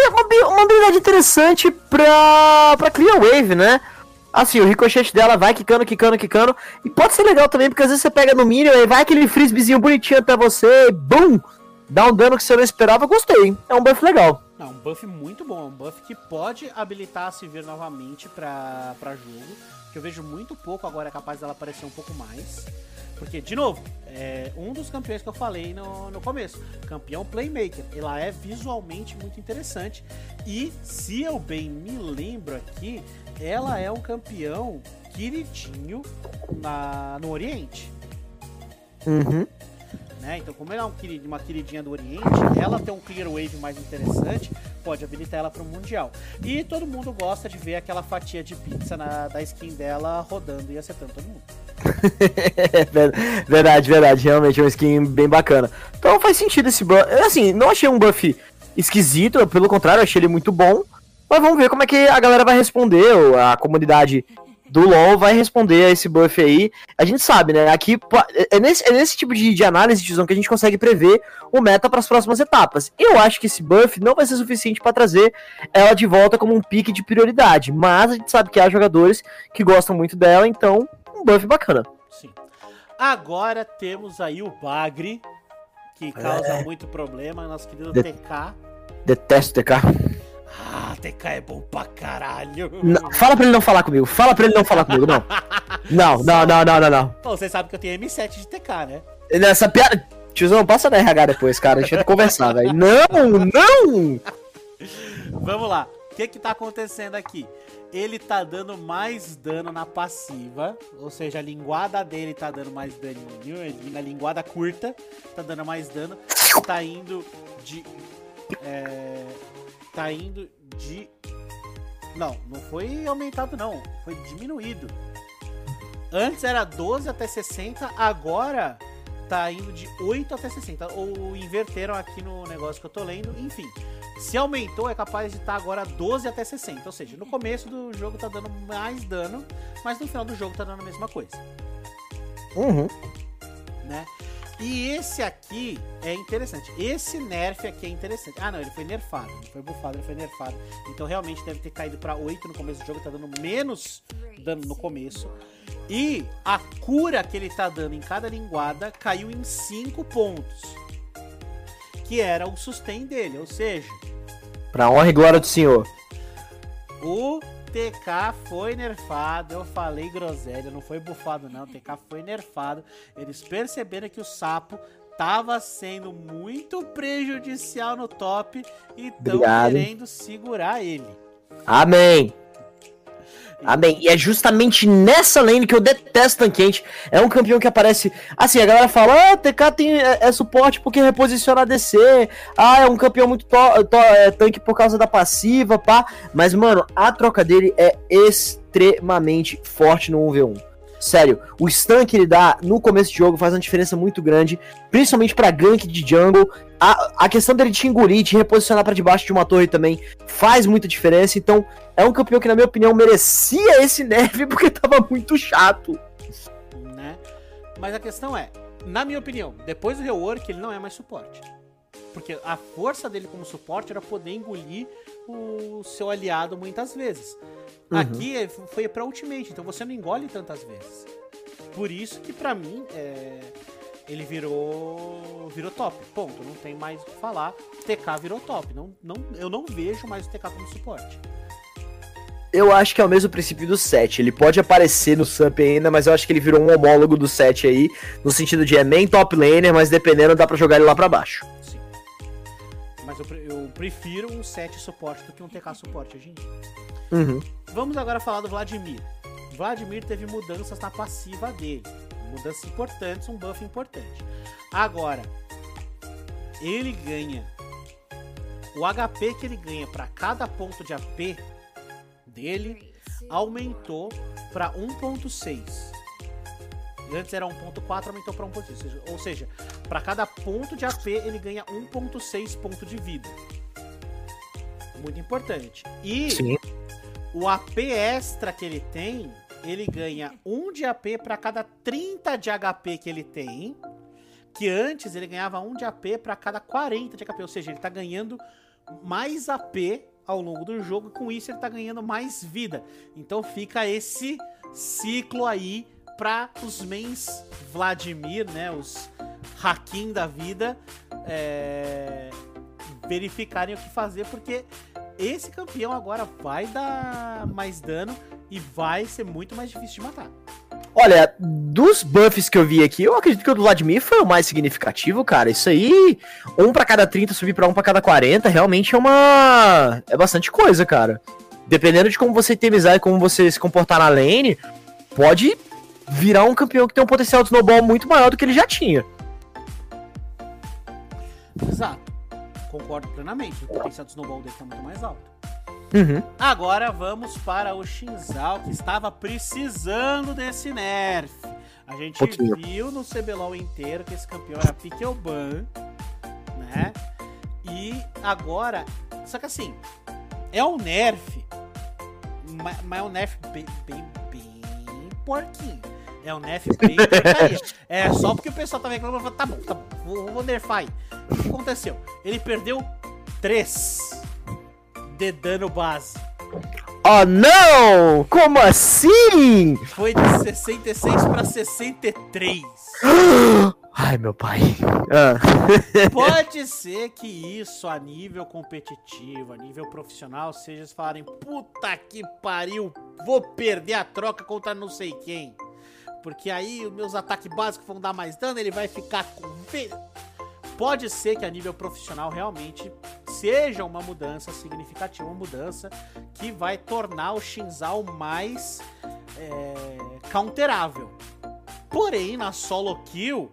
Uma, uma habilidade interessante pra, pra Clear Wave, né? Assim, o ricochete dela vai quicando, quicando, quicando. E pode ser legal também, porque às vezes você pega no minion e vai aquele frisbeezinho bonitinho até você e BUM! Dá um dano que você não esperava, gostei. hein? É um buff legal. Não, um buff muito bom. É um buff que pode habilitar a se vir novamente pra, pra jogo. Que eu vejo muito pouco, agora é capaz dela aparecer um pouco mais. Porque, de novo, é um dos campeões que eu falei no, no começo. Campeão Playmaker. Ela é visualmente muito interessante. E, se eu bem me lembro aqui, ela é um campeão queridinho na, no Oriente. Uhum. Né? Então, como ela é um uma queridinha do Oriente, ela tem um clear wave mais interessante, pode habilitar ela para o Mundial. E todo mundo gosta de ver aquela fatia de pizza na- da skin dela rodando e acertando todo mundo. Ver- verdade, verdade. Realmente é uma skin bem bacana. Então faz sentido esse buff. Assim, não achei um buff esquisito, pelo contrário, achei ele muito bom. Mas vamos ver como é que a galera vai responder, ou a comunidade do LoL vai responder a esse buff aí. A gente sabe, né? Aqui é nesse, é nesse tipo de, de análise que a gente consegue prever o meta para as próximas etapas. Eu acho que esse buff não vai ser suficiente para trazer ela de volta como um pique de prioridade, mas a gente sabe que há jogadores que gostam muito dela, então um buff bacana. Sim. Agora temos aí o Bagre, que causa muito problema, nosso querido De- TK. Detesto TK. Ah, TK é bom pra caralho. Não, fala pra ele não falar comigo. Fala pra ele não falar comigo, não. Não, não, não, não, não, não. Bom, você sabe que eu tenho M7 de TK, né? Nessa piada. Tiozão, passa na RH depois, cara. A gente vai conversar, velho. Não, não! Vamos lá. O que que tá acontecendo aqui? Ele tá dando mais dano na passiva, ou seja, a linguada dele tá dando mais daninho, na linguada curta tá dando mais dano, tá indo de é, tá indo de Não, não foi aumentado não, foi diminuído. Antes era 12 até 60, agora tá indo de 8 até 60. Ou inverteram aqui no negócio que eu tô lendo, enfim. Se aumentou, é capaz de estar agora 12 até 60. Ou seja, no começo do jogo tá dando mais dano, mas no final do jogo tá dando a mesma coisa. Uhum. Né? E esse aqui é interessante. Esse nerf aqui é interessante. Ah, não, ele foi nerfado. Ele foi bufado, ele foi nerfado. Então realmente deve ter caído pra 8 no começo do jogo. Tá dando menos dano no começo. E a cura que ele tá dando em cada linguada caiu em 5 pontos. Que era o sustain dele. Ou seja, Pra honra e glória do senhor. o TK foi nerfado. Eu falei groselha, não foi bufado, não. O TK foi nerfado. Eles perceberam que o sapo tava sendo muito prejudicial no top e estão Obrigado. querendo segurar ele. Amém. Amém. E é justamente nessa lane que eu detesto Tanquente. É um campeão que aparece. Assim, a galera fala: Ah, TK tem, é, é suporte porque reposiciona ADC. Ah, é um campeão muito to- to- é, tanque por causa da passiva, pá. Mas, mano, a troca dele é extremamente forte no 1v1. Sério, o stun que ele dá no começo de jogo faz uma diferença muito grande, principalmente pra gank de jungle. A, a questão dele te engolir, te reposicionar pra debaixo de uma torre também faz muita diferença. Então, é um campeão que, na minha opinião, merecia esse nerf porque tava muito chato. né? Mas a questão é, na minha opinião, depois do rework ele não é mais suporte. Porque a força dele como suporte era poder engolir o seu aliado muitas vezes. Uhum. Aqui é- foi pra ultimate, então você não engole tantas vezes. Por isso que pra mim é, ele virou virou top. Ponto, não tem mais o que falar. TK virou top. Não, não, eu não vejo mais o TK como suporte. Eu acho que é o mesmo princípio do 7. Ele pode aparecer no Sup ainda, mas eu acho que ele virou um homólogo do 7 aí, no sentido de é main top laner, mas dependendo dá pra jogar ele lá pra baixo. Mas eu, eu prefiro um 7 suporte do que um TK suporte hoje em dia. Uhum. Vamos agora falar do Vladimir. Vladimir teve mudanças na passiva dele. Mudanças importantes, um buff importante. Agora, ele ganha. O HP que ele ganha para cada ponto de AP dele aumentou para 1.6. Antes era 1.4, aumentou para 1.6. Ou seja- para cada ponto de AP ele ganha 1.6 ponto de vida. Muito importante. E Sim. o AP extra que ele tem, ele ganha 1 de AP para cada 30 de HP que ele tem. Que antes ele ganhava 1 de AP para cada 40 de HP. Ou seja, ele tá ganhando mais AP ao longo do jogo. E com isso ele tá ganhando mais vida. Então fica esse ciclo aí para os mains Vladimir, né? Os Hakim da vida. é, verificarem o que fazer, porque esse campeão agora vai dar mais dano e vai ser muito mais difícil de matar. Olha, dos buffs que eu vi aqui, eu acredito que o do Vladimir foi o mais significativo, cara. Isso aí, um pra cada 30 subir pra um pra cada 40, realmente é uma. É bastante coisa, cara. Dependendo de como você itemizar e como você se comportar na lane, pode virar um campeão que tem um potencial de snowball muito maior do que ele já tinha. Exato. Concordo plenamente. O potencial do snowball dele tá muito mais alto. Uhum. Agora vamos para o Shinzal, que estava precisando desse nerf. A gente Pouquinho. viu no CBLOL inteiro que esse campeão era Piquelban, né? E agora. Só que assim, é um nerf, ma- mas é um nerf bem, bem porquinho. É bem porcaria. É só porque o pessoal tá reclamando, tá bom, tá bom, vou, vou nerfar aí. O que aconteceu? Ele perdeu 3 de dano base. Oh não! Como assim? Foi de 66 pra 63. Ai, meu pai. Ah. Pode ser que isso a nível competitivo, a nível profissional, seja eles falarem, puta que pariu, vou perder a troca contra não sei quem. Porque aí os meus ataques básicos vão dar mais dano, ele vai ficar com. Pode ser que a nível profissional realmente seja uma mudança significativa, uma mudança que vai tornar o Shinzal mais é, counterável. Porém, na solo kill,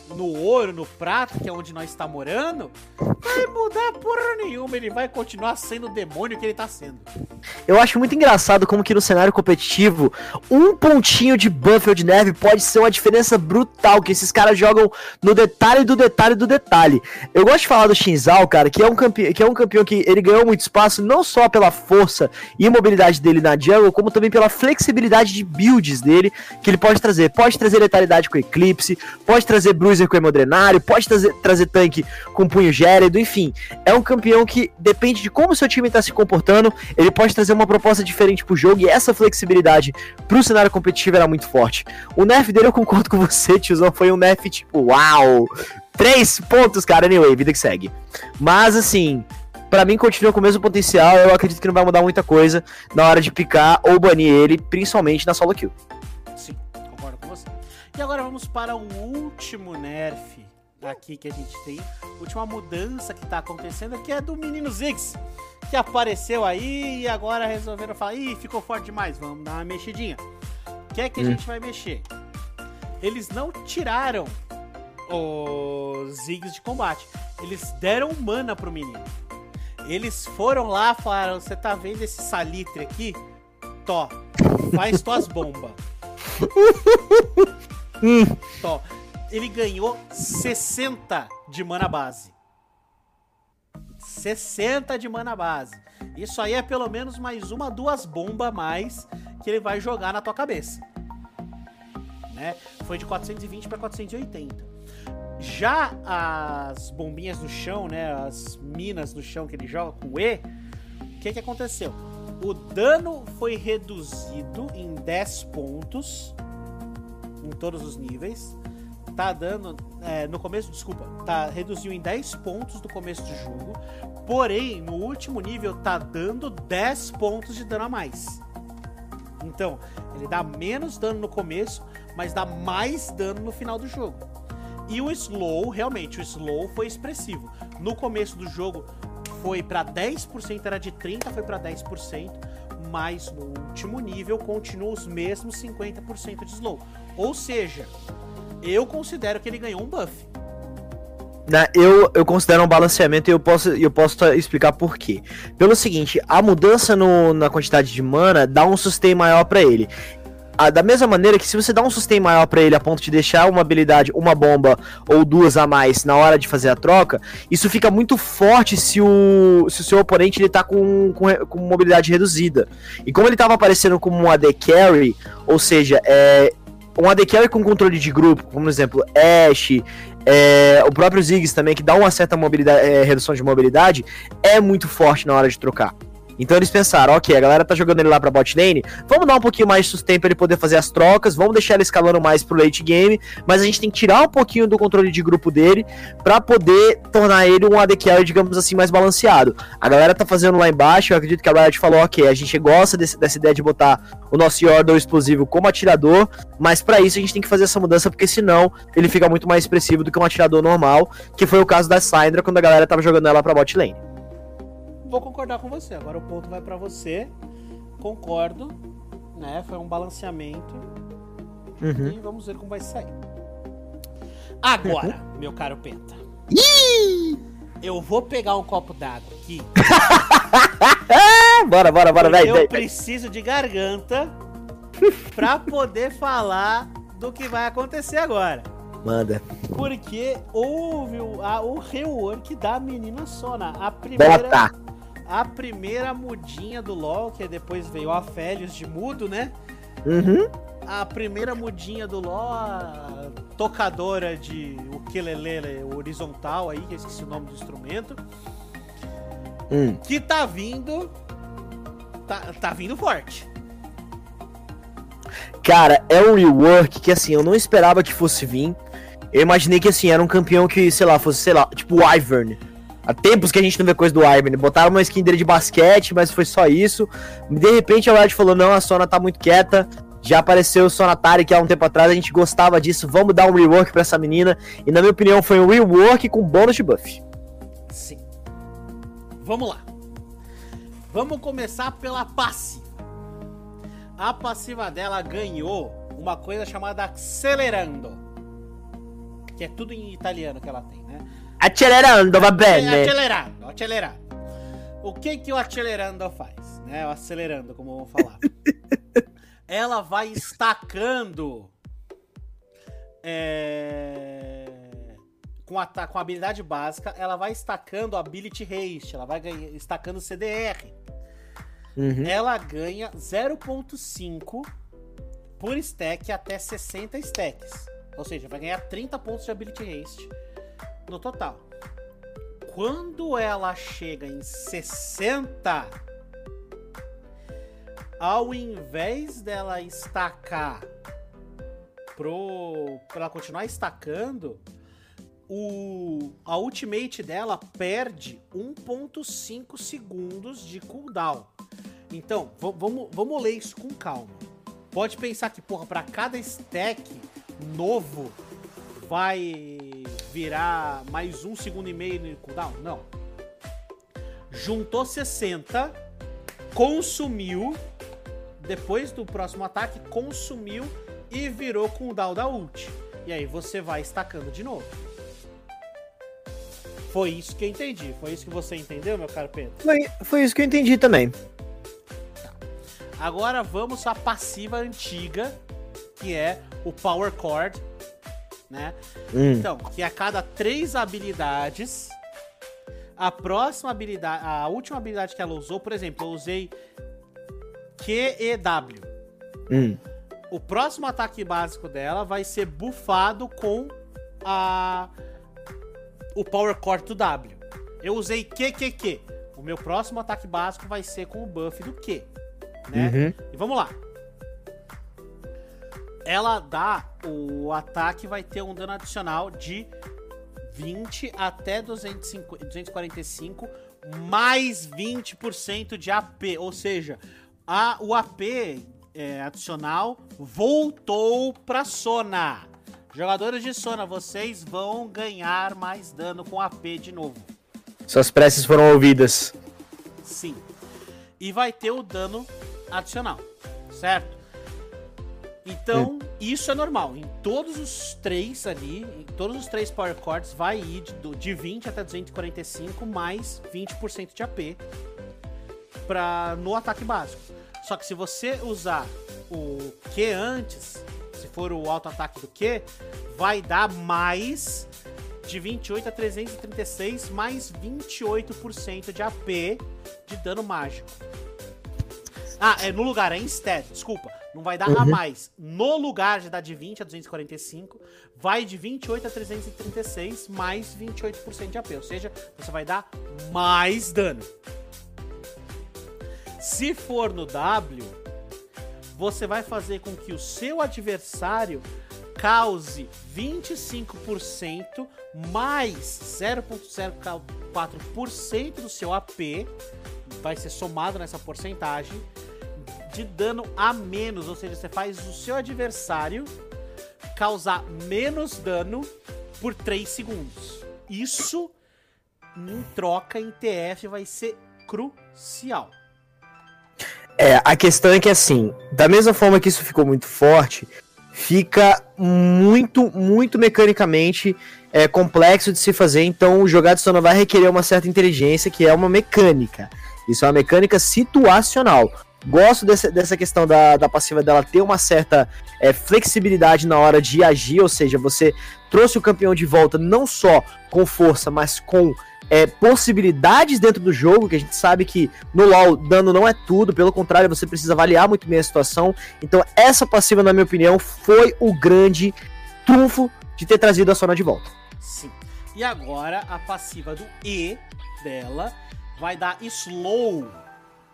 no ouro, no prato, que é onde nós está morando, vai mudar porra nenhuma. Ele vai continuar sendo o demônio que ele tá sendo. Eu acho muito engraçado como que no cenário competitivo, um pontinho de buff de neve pode ser uma diferença brutal, que esses caras jogam no detalhe do detalhe do detalhe. Eu gosto de falar do Shinzal, cara, que é um campeão que, é um campeão que ele ganhou muito espaço, não só pela força e mobilidade dele na jungle, como também pela flexibilidade de builds dele, que ele pode trazer. Pode trazer letalidade com Eclipse, pode trazer Bruiser com Hemodrenário, pode trazer, trazer tanque com punho gélido, enfim. É um campeão que depende de como seu time está se comportando, ele pode trazer uma proposta diferente pro jogo e essa flexibilidade pro cenário competitivo era muito forte. O nerf dele, eu concordo com você, tiozão, foi um nerf tipo, uau! Três pontos, cara, anyway, vida que segue. Mas assim, para mim continua com o mesmo potencial, eu acredito que não vai mudar muita coisa na hora de picar ou banir ele, principalmente na solo kill. E agora vamos para um último nerf aqui que a gente tem. Última mudança que tá acontecendo aqui é do menino Ziggs, que apareceu aí e agora resolveram falar: ih, ficou forte demais, vamos dar uma mexidinha. O que é que a hum. gente vai mexer? Eles não tiraram os Ziggs de combate, eles deram mana pro menino. Eles foram lá e falaram: você tá vendo esse salitre aqui? Tó, faz tuas bombas. hum. Ele ganhou 60 de mana base. 60 de mana base. Isso aí é pelo menos mais uma, duas bombas a mais que ele vai jogar na tua cabeça. Né? Foi de 420 para 480. Já as bombinhas no chão, né, as minas no chão que ele joga com E, o que que aconteceu? O dano foi reduzido em 10 pontos em todos os níveis tá dando. É, no começo, desculpa, tá reduziu em 10 pontos do começo do jogo. Porém, no último nível tá dando 10 pontos de dano a mais. Então, ele dá menos dano no começo, mas dá mais dano no final do jogo. E o slow, realmente, o slow foi expressivo. No começo do jogo foi para 10%, era de 30, foi para 10%, mas no último nível continua os mesmos 50% de slow. Ou seja, eu considero que ele ganhou um buff. Né, eu, eu considero um balanceamento e eu posso, eu posso explicar por quê. Pelo seguinte, a mudança no, na quantidade de mana dá um sustain maior para ele. Ah, da mesma maneira que se você dá um sustain maior para ele a ponto de deixar uma habilidade, uma bomba ou duas a mais na hora de fazer a troca, isso fica muito forte se o, se o seu oponente ele tá com, com, com mobilidade reduzida. E como ele estava aparecendo como um AD Carry, ou seja, é, um AD Carry com controle de grupo, como por exemplo Ash, é, o próprio Ziggs também, que dá uma certa mobilidade, é, redução de mobilidade, é muito forte na hora de trocar. Então eles pensaram, ok, a galera tá jogando ele lá pra bot lane, vamos dar um pouquinho mais de sustento pra ele poder fazer as trocas, vamos deixar ele escalando mais pro late game, mas a gente tem que tirar um pouquinho do controle de grupo dele para poder tornar ele um AD carry, digamos assim, mais balanceado. A galera tá fazendo lá embaixo, eu acredito que a Riot falou, ok, a gente gosta desse, dessa ideia de botar o nosso Yordle explosivo como atirador, mas para isso a gente tem que fazer essa mudança, porque senão ele fica muito mais expressivo do que um atirador normal, que foi o caso da Syndra quando a galera tava jogando ela pra bot lane vou concordar com você. Agora o ponto vai para você. Concordo, né? Foi um balanceamento. Uhum. E vamos ver como vai sair. Agora, uhum. meu caro Penta. Eu vou pegar um copo d'água aqui. bora, bora, bora, vai. Eu preciso de garganta pra poder falar do que vai acontecer agora. Manda. Porque houve o, a, o rework da menina Sona. A primeira. Bota a primeira mudinha do LoL, que depois veio a Félios de mudo, né? Uhum. A primeira mudinha do LoL, a tocadora de ukulele horizontal aí, que eu esqueci o nome do instrumento. Hum. Que tá vindo. Tá, tá vindo forte. Cara, é um rework que assim, eu não esperava que fosse vir. Eu imaginei que assim, era um campeão que, sei lá, fosse, sei lá, tipo o Ivern Há tempos que a gente não vê coisa do Ivan. Botaram uma skin dele de basquete, mas foi só isso. De repente a Riot falou: não, a Sona tá muito quieta. Já apareceu o Sonatari que há um tempo atrás a gente gostava disso. Vamos dar um rework para essa menina. E na minha opinião foi um rework com bônus de buff. Sim. Vamos lá. Vamos começar pela passiva. A passiva dela ganhou uma coisa chamada Acelerando. Que é tudo em italiano que ela tem, né? Accelerando, va bene. acelerando, acelerando. O que que o acelerando faz? Né? O acelerando, como vamos falar. ela vai estacando é, com, a, com a habilidade básica, ela vai estacando ability haste, ela vai ganha- estacando CDR. Uhum. Ela ganha 0.5 por stack até 60 stacks. Ou seja, vai ganhar 30 pontos de ability haste no total. Quando ela chega em 60, ao invés dela estacar pro ela continuar estacando, o a ultimate dela perde 1.5 segundos de cooldown. Então, vamos, vamos ler isso com calma. Pode pensar que, porra, pra cada stack novo vai virar mais um segundo e meio no cooldown? Não. Juntou 60, consumiu, depois do próximo ataque, consumiu e virou cooldown da ult. E aí você vai estacando de novo. Foi isso que eu entendi. Foi isso que você entendeu, meu caro Pedro? Foi, foi isso que eu entendi também. Agora vamos à passiva antiga, que é o Power Chord, né? Hum. Então, que a cada três habilidades, a próxima habilidade, a última habilidade que ela usou, por exemplo, eu usei QEW. Hum. O próximo ataque básico dela vai ser buffado com a o Power Chord do W. Eu usei QQQ. O meu próximo ataque básico vai ser com o buff do Q, né? Uhum. E vamos lá. Ela dá. O ataque vai ter um dano adicional de 20 até 250, 245, mais 20% de AP. Ou seja, a, o AP é, adicional voltou pra Sona. Jogadores de Sona, vocês vão ganhar mais dano com AP de novo. Suas preces foram ouvidas. Sim. E vai ter o dano adicional, certo? Então, isso é normal. Em todos os três ali, em todos os três Power Chords, vai ir de, do- de 20 até 245, mais 20% de AP pra, no ataque básico. Só que se você usar o Q antes, se for o auto-ataque do Q, vai dar mais de 28 a 336, mais 28% de AP de dano mágico. Ah, é no lugar, é instead, desculpa. Não vai dar a mais. No lugar de dar de 20 a 245, vai de 28 a 336, mais 28% de AP. Ou seja, você vai dar mais dano. Se for no W, você vai fazer com que o seu adversário cause 25% mais 0,04% do seu AP, vai ser somado nessa porcentagem, de dano a menos, ou seja, você faz o seu adversário causar menos dano por 3 segundos. Isso, em troca, em TF, vai ser crucial. É, a questão é que assim, da mesma forma que isso ficou muito forte, fica muito, muito mecanicamente é, complexo de se fazer, então o jogar de Sona vai requerer uma certa inteligência, que é uma mecânica. Isso é uma mecânica situacional. Gosto dessa, dessa questão da, da passiva dela ter uma certa é, flexibilidade na hora de agir, ou seja, você trouxe o campeão de volta não só com força, mas com é, possibilidades dentro do jogo, que a gente sabe que no LoL dano não é tudo, pelo contrário, você precisa avaliar muito bem a situação. Então, essa passiva, na minha opinião, foi o grande trunfo de ter trazido a Sona de volta. Sim. E agora a passiva do E dela vai dar slow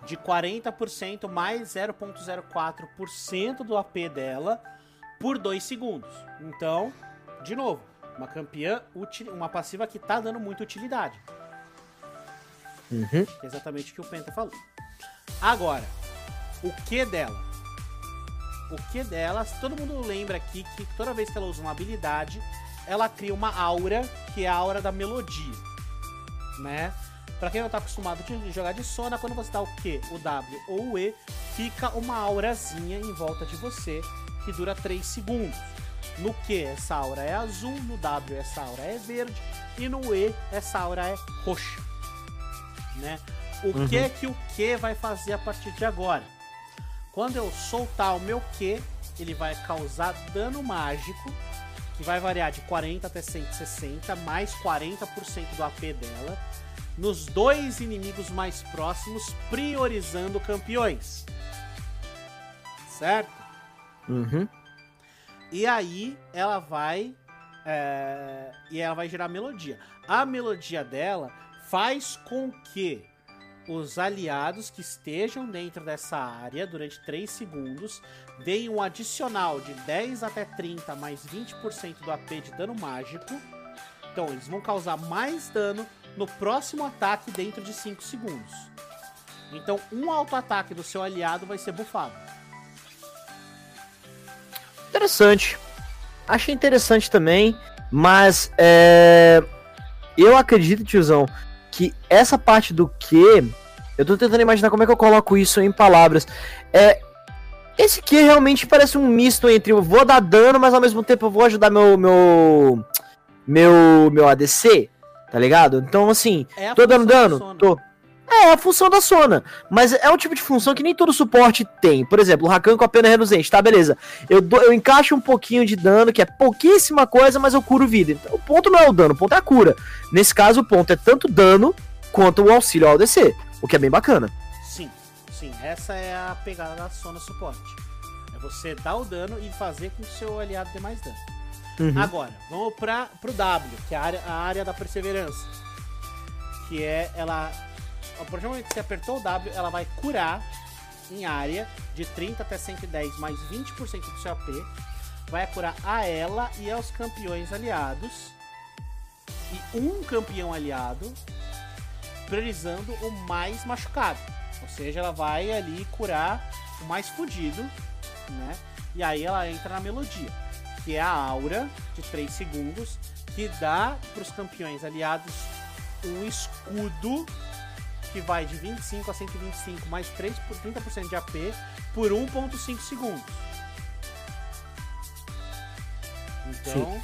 de 40% mais 0.04% do AP dela por 2 segundos. Então, de novo, uma campeã, uma passiva que tá dando muita utilidade. Uhum. É exatamente o que o Penta falou. Agora, o que dela? O que dela, todo mundo lembra aqui que toda vez que ela usa uma habilidade, ela cria uma aura, que é a aura da melodia, né? Pra quem não tá acostumado de jogar de Sona, quando você dá o Q, o W ou o E, fica uma aurazinha em volta de você, que dura 3 segundos. No Q essa aura é azul, no W essa aura é verde e no E essa aura é roxa. Né? O uhum. que que o Q vai fazer a partir de agora? Quando eu soltar o meu Q, ele vai causar dano mágico, que vai variar de 40 até 160, mais 40% do AP dela, nos dois inimigos mais próximos, priorizando campeões. Certo? Uhum. E aí ela vai. É, e ela vai gerar melodia. A melodia dela faz com que os aliados que estejam dentro dessa área durante 3 segundos deem um adicional de 10 até 30 mais 20% do AP de dano mágico. Então eles vão causar mais dano no próximo ataque dentro de 5 segundos. Então um auto-ataque do seu aliado vai ser bufado. Interessante. Achei interessante também, mas é... eu acredito, tiozão, que essa parte do que. Eu tô tentando imaginar como é que eu coloco isso em palavras. É. Esse que realmente parece um misto entre eu vou dar dano, mas ao mesmo tempo eu vou ajudar meu. meu. meu, meu ADC, tá ligado? Então, assim, é tô dando dano? Tô. É, é a função da Sona. Mas é um tipo de função que nem todo suporte tem. Por exemplo, o Rakan com a pena reluzente, tá, beleza. Eu, do, eu encaixo um pouquinho de dano, que é pouquíssima coisa, mas eu curo vida. Então, o ponto não é o dano, o ponto é a cura. Nesse caso, o ponto é tanto dano quanto o auxílio ao DC, o que é bem bacana. Sim, sim. Essa é a pegada da Sona suporte. É você dar o dano e fazer com que o seu aliado dê mais dano. Uhum. Agora, vamos para pro W, que é a área, a área da perseverança. Que é ela a partir do momento que você apertou o W, ela vai curar em área de 30 até 110 mais 20% do seu AP. Vai curar a ela e aos campeões aliados. E um campeão aliado, priorizando o mais machucado. Ou seja, ela vai ali curar o mais fodido, né? E aí ela entra na melodia, que é a aura de 3 segundos, que dá para os campeões aliados um escudo que vai de 25 a 125 mais 3 por 30% de AP por 1.5 segundos. Então, Sim.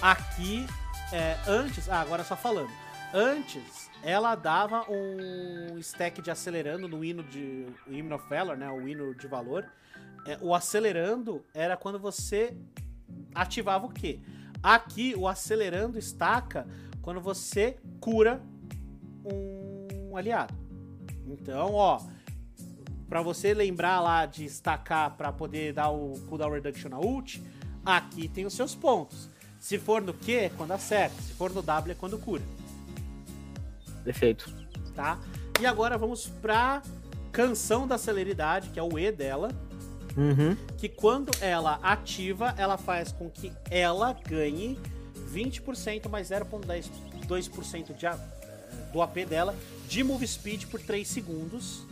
aqui é, antes, ah, agora só falando. Antes, ela dava um stack de acelerando no hino de o hino of Valor, né, o hino de valor. É, o acelerando era quando você ativava o quê? Aqui o acelerando estaca quando você cura um aliado. Então, ó, para você lembrar lá de estacar para poder dar o cooldown reduction na ult, aqui tem os seus pontos. Se for no Q é quando acerta, se for no W é quando cura. Perfeito. Tá? E agora vamos pra canção da celeridade, que é o E dela. Uhum. Que quando ela ativa, ela faz com que ela ganhe 20% mais 0,2% de, do AP dela de move speed por 3 segundos.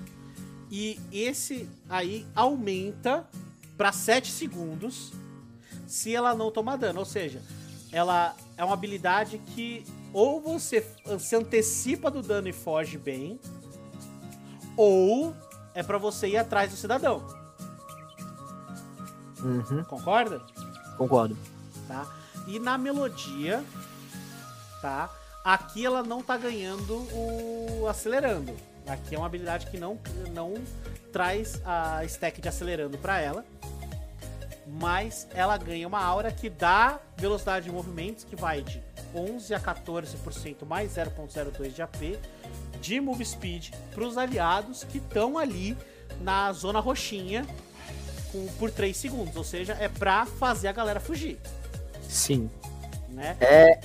E esse aí aumenta para 7 segundos se ela não tomar dano. Ou seja, ela é uma habilidade que ou você se antecipa do dano e foge bem, ou é para você ir atrás do cidadão. Uhum. Concorda? Concordo. Tá? E na melodia, tá? Aqui ela não tá ganhando o acelerando. Aqui é uma habilidade que não, não traz a stack de acelerando para ela. Mas ela ganha uma aura que dá velocidade de movimentos que vai de 11 a 14% mais 0.02 de AP de move speed para os aliados que estão ali na zona roxinha com, por 3 segundos. Ou seja, é pra fazer a galera fugir. Sim. Né? É,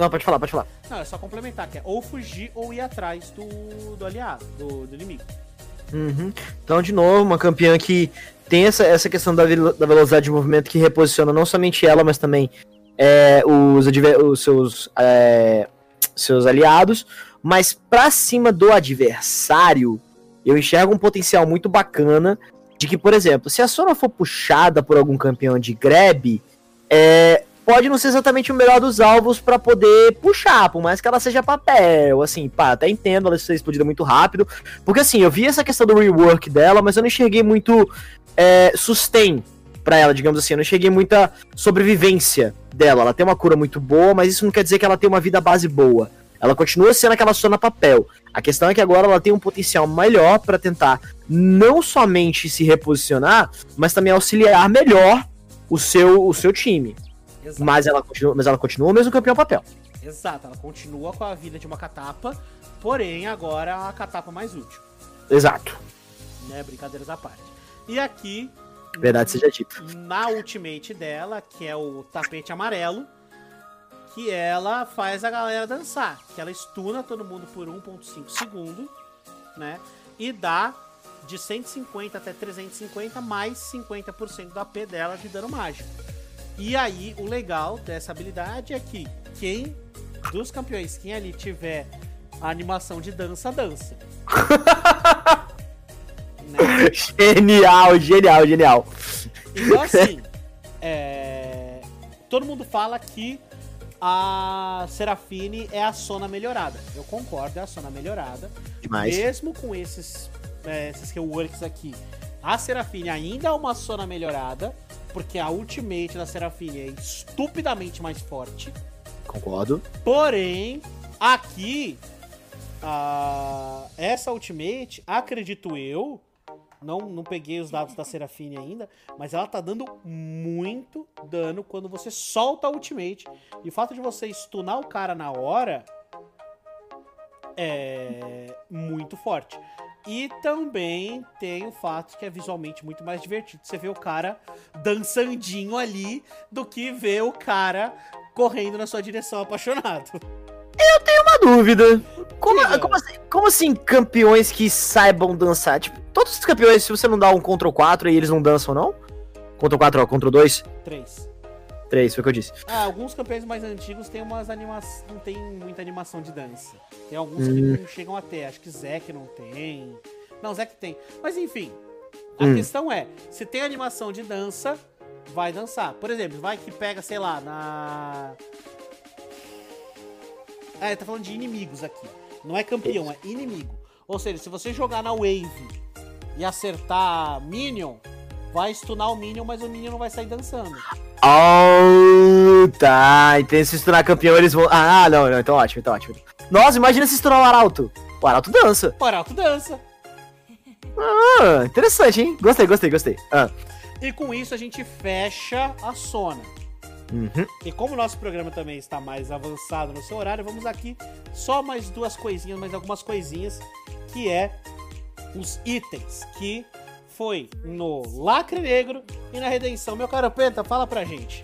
não, pode falar, pode falar. Não, é só complementar, que é ou fugir ou ir atrás do, do aliado, do, do inimigo. Uhum. Então, de novo, uma campeã que tem essa, essa questão da, da velocidade de movimento que reposiciona não somente ela, mas também é, os, os seus, é, seus aliados. Mas pra cima do adversário, eu enxergo um potencial muito bacana de que, por exemplo, se a Sona for puxada por algum campeão de grab, é, pode não ser exatamente o melhor dos alvos para poder puxar, por mais que ela seja papel, assim, pá, até entendo ela ser explodida muito rápido, porque assim, eu vi essa questão do rework dela, mas eu não enxerguei muito é, sustain para ela, digamos assim. Eu não cheguei muita sobrevivência dela. Ela tem uma cura muito boa, mas isso não quer dizer que ela tem uma vida base boa. Ela continua sendo aquela Sona papel. A questão é que agora ela tem um potencial maior para tentar não somente se reposicionar, mas também auxiliar melhor o seu, o seu time. Mas ela, continua, mas ela continua o mesmo campeão papel. Exato, ela continua com a vida de uma catapa, porém agora a catapa mais útil. Exato. Né, brincadeiras à parte. E aqui. Verdade seja dito. Na ultimate dela, que é o tapete amarelo, que ela faz a galera dançar. Que ela estuna todo mundo por 1.5 segundo, né? E dá de 150 até 350 mais 50% do AP dela de dano mágico. E aí, o legal dessa habilidade é que quem dos campeões, quem ali tiver a animação de dança, dança. né? Genial, genial, genial. Então assim, é... todo mundo fala que a Serafine é a Sona melhorada. Eu concordo, é a Sona melhorada. Demais. Mesmo com esses, é, esses keywords aqui, a Serafine ainda é uma Sona melhorada, porque a Ultimate da Serafine é estupidamente mais forte. Concordo. Porém, aqui, a, essa Ultimate, acredito eu, não, não peguei os dados da Serafine ainda, mas ela tá dando muito dano quando você solta a Ultimate. E o fato de você stunar o cara na hora é muito forte. E também tem o fato que é visualmente muito mais divertido você ver o cara dançandinho ali do que ver o cara correndo na sua direção apaixonado. Eu tenho uma dúvida. Como, como, assim, como, assim, campeões que saibam dançar? Tipo, todos os campeões, se você não dá um Ctrl 4 e eles não dançam, não? Ctrl 4, ó, Ctrl 2? 3. 3, foi o que eu disse. Ah, alguns campeões mais antigos tem umas animações. não tem muita animação de dança. Tem alguns hum. que não chegam até. Acho que Zek não tem. Não, Zek tem. Mas enfim. A hum. questão é, se tem animação de dança, vai dançar. Por exemplo, vai que pega, sei lá, na. Ah, tá falando de inimigos aqui. Não é campeão, é inimigo. Ou seja, se você jogar na Wave e acertar Minion, vai stunar o Minion, mas o Minion não vai sair dançando. Oh, tá. Então se stunar campeão, eles vão. Ah, não, não. Então ótimo, então ótimo. Nossa, imagina se stunar o Arauto. O Arauto dança. O Arauto dança. Ah, interessante, hein? Gostei, gostei, gostei. Ah. E com isso a gente fecha a Sona. Uhum. E como o nosso programa também está mais avançado no seu horário, vamos aqui só mais duas coisinhas, mais algumas coisinhas, que é os itens, que foi no Lacre Negro e na Redenção. Meu caro Penta, fala pra gente.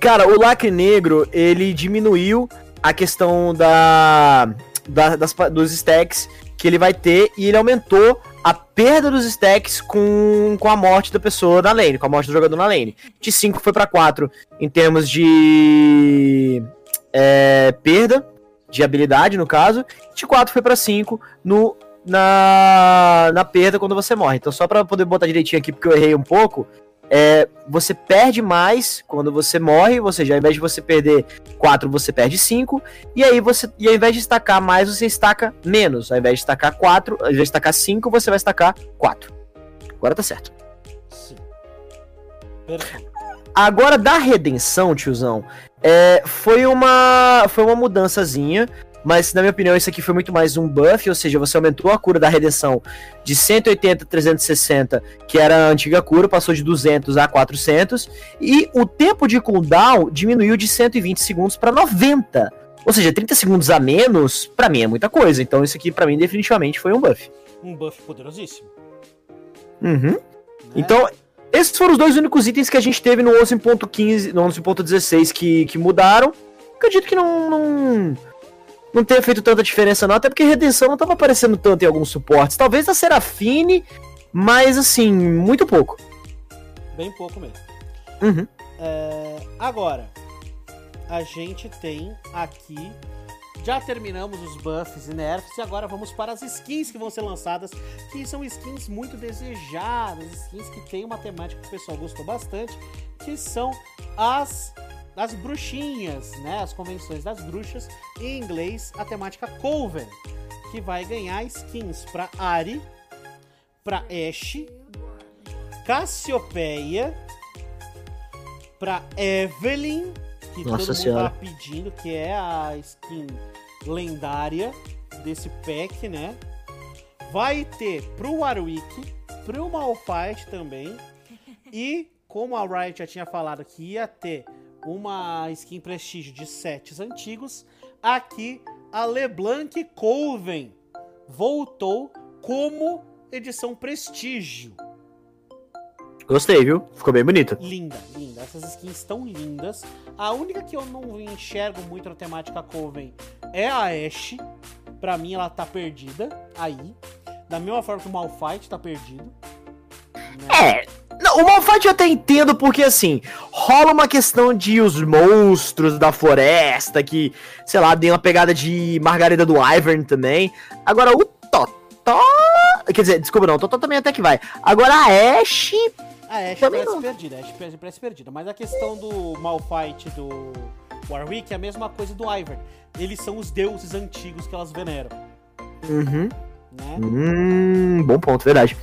Cara, o Lacre Negro, ele diminuiu a questão da, da das, dos stacks que ele vai ter e ele aumentou a perda dos stacks com, com a morte da pessoa na lane, com a morte do jogador na lane. De 5 foi para 4 em termos de é, perda de habilidade, no caso. De 4 foi para 5 no na, na perda quando você morre. Então, só para poder botar direitinho aqui, porque eu errei um pouco, é, você perde mais quando você morre, ou seja, ao invés de você perder 4, você perde 5, e aí você, e ao invés de estacar mais, você estaca menos. Ao invés de estacar 4, ao invés de estacar 5, você vai estacar 4. Agora tá certo. Sim. Perfeito. Agora da redenção, tiozão, é, foi uma foi uma mudançazinha mas na minha opinião isso aqui foi muito mais um buff, ou seja, você aumentou a cura da redenção de 180 a 360, que era a antiga cura, passou de 200 a 400, e o tempo de cooldown diminuiu de 120 segundos para 90. Ou seja, 30 segundos a menos, para mim é muita coisa. Então isso aqui para mim definitivamente foi um buff. Um buff poderosíssimo. Uhum. Né? Então, esses foram os dois únicos itens que a gente teve no 11.15, no 11.16 que, que mudaram. Acredito que não, não não tenha feito tanta diferença, não, até porque Redenção não tava aparecendo tanto em alguns suportes. Talvez a Serafine, mas assim, muito pouco. Bem pouco mesmo. Uhum. É, agora, a gente tem aqui. Já terminamos os buffs e nerfs e agora vamos para as skins que vão ser lançadas, que são skins muito desejadas, skins que tem uma temática que o pessoal gostou bastante, que são as das bruxinhas, né? As convenções das bruxas, em inglês a temática Coven, que vai ganhar skins para Ari, para Ashe, Cassiopeia pra Evelyn, que Nossa todo mundo Senhora. tá pedindo, que é a skin lendária desse pack, né? Vai ter pro Warwick, pro Malphite também. E como a Riot já tinha falado que ia ter uma skin prestígio de sets antigos, aqui a LeBlanc Colven voltou como edição prestígio. Gostei, viu? Ficou bem bonita. Linda, linda. Essas skins estão lindas. A única que eu não enxergo muito na temática Coven é a Ashe. Pra mim, ela tá perdida aí. Da mesma forma que o Malphite tá perdido. né? É. Não, o Malphite eu até entendo porque, assim, rola uma questão de os monstros da floresta, que, sei lá, tem uma pegada de Margarida do Ivern também. Agora, o Totó... Quer dizer, desculpa, não, o Totó também até que vai. Agora, a Ashe... A Ashe Também parece não. perdida, a Ashe parece- perdida. Mas a questão do Malphite do Warwick é a mesma coisa do Ivern. Eles são os deuses antigos que elas veneram, Uhum. né? Hum, bom ponto, verdade.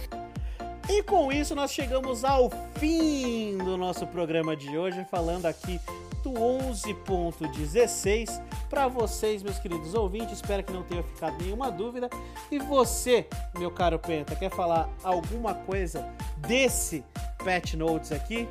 E com isso nós chegamos ao fim do nosso programa de hoje, falando aqui do 11.16 para vocês, meus queridos ouvintes. Espero que não tenha ficado nenhuma dúvida. E você, meu caro Penta, quer falar alguma coisa desse Patch Notes aqui?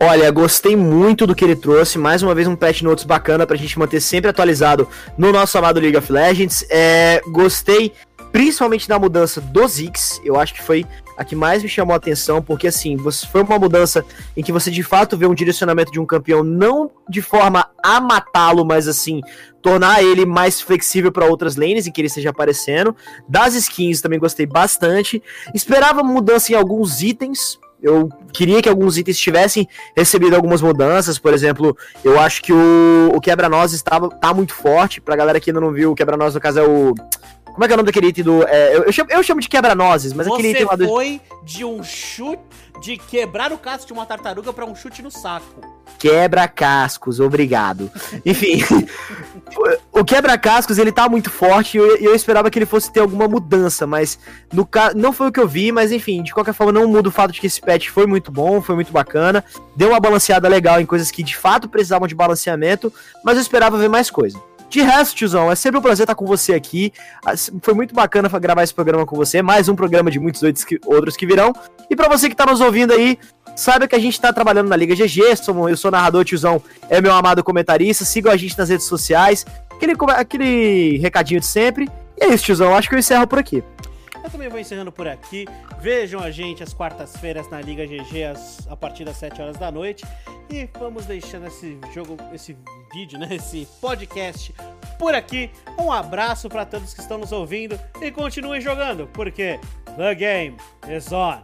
Olha, gostei muito do que ele trouxe. Mais uma vez, um patch notes bacana pra gente manter sempre atualizado no nosso amado League of Legends. É, gostei principalmente da mudança do Ziggs. Eu acho que foi a que mais me chamou a atenção, porque assim, foi uma mudança em que você de fato vê um direcionamento de um campeão não de forma a matá-lo, mas assim, tornar ele mais flexível para outras lanes em que ele esteja aparecendo. Das skins também gostei bastante. Esperava mudança em alguns itens. Eu queria que alguns itens tivessem recebido algumas mudanças, por exemplo, eu acho que o, o quebra-nozes estava tá muito forte. Pra galera que ainda não viu, o quebra-nozes no caso é o. Como é que é o nome daquele item do. é, eu, eu chamo, eu chamo de quebra-nozes, mas aquele você item lá do. foi de um chute, de quebrar o casco de uma tartaruga para um chute no saco. Quebra-cascos, obrigado. Enfim, o quebra-cascos ele tá muito forte e eu, eu esperava que ele fosse ter alguma mudança, mas no ca... não foi o que eu vi, mas enfim, de qualquer forma não muda o fato de que esse patch foi muito bom, foi muito bacana, deu uma balanceada legal em coisas que de fato precisavam de balanceamento, mas eu esperava ver mais coisa. De resto, tiozão, é sempre um prazer estar com você aqui. Ah, Foi muito bacana gravar esse programa com você. Mais um programa de muitos outros que- virão. E pra você que tá nos ouvindo aí, saiba que a gente tá trabalhando na Liga GG. sou- Eu sou narrador, tiozão, é meu amado comentarista. Sigam a gente nas redes sociais. Aquele, aquele recadinho de sempre. E é isso, tiozão. Acho que eu encerro por aqui. Eu também vou encerrando por aqui. Vejam a gente às quartas-feiras na Liga GG às- a partir das 7 horas da noite. E vamos deixando esse jogo, esse vídeo, né? Esse podcast por aqui. Um abraço para todos que estão nos ouvindo e continuem jogando, porque The Game is On.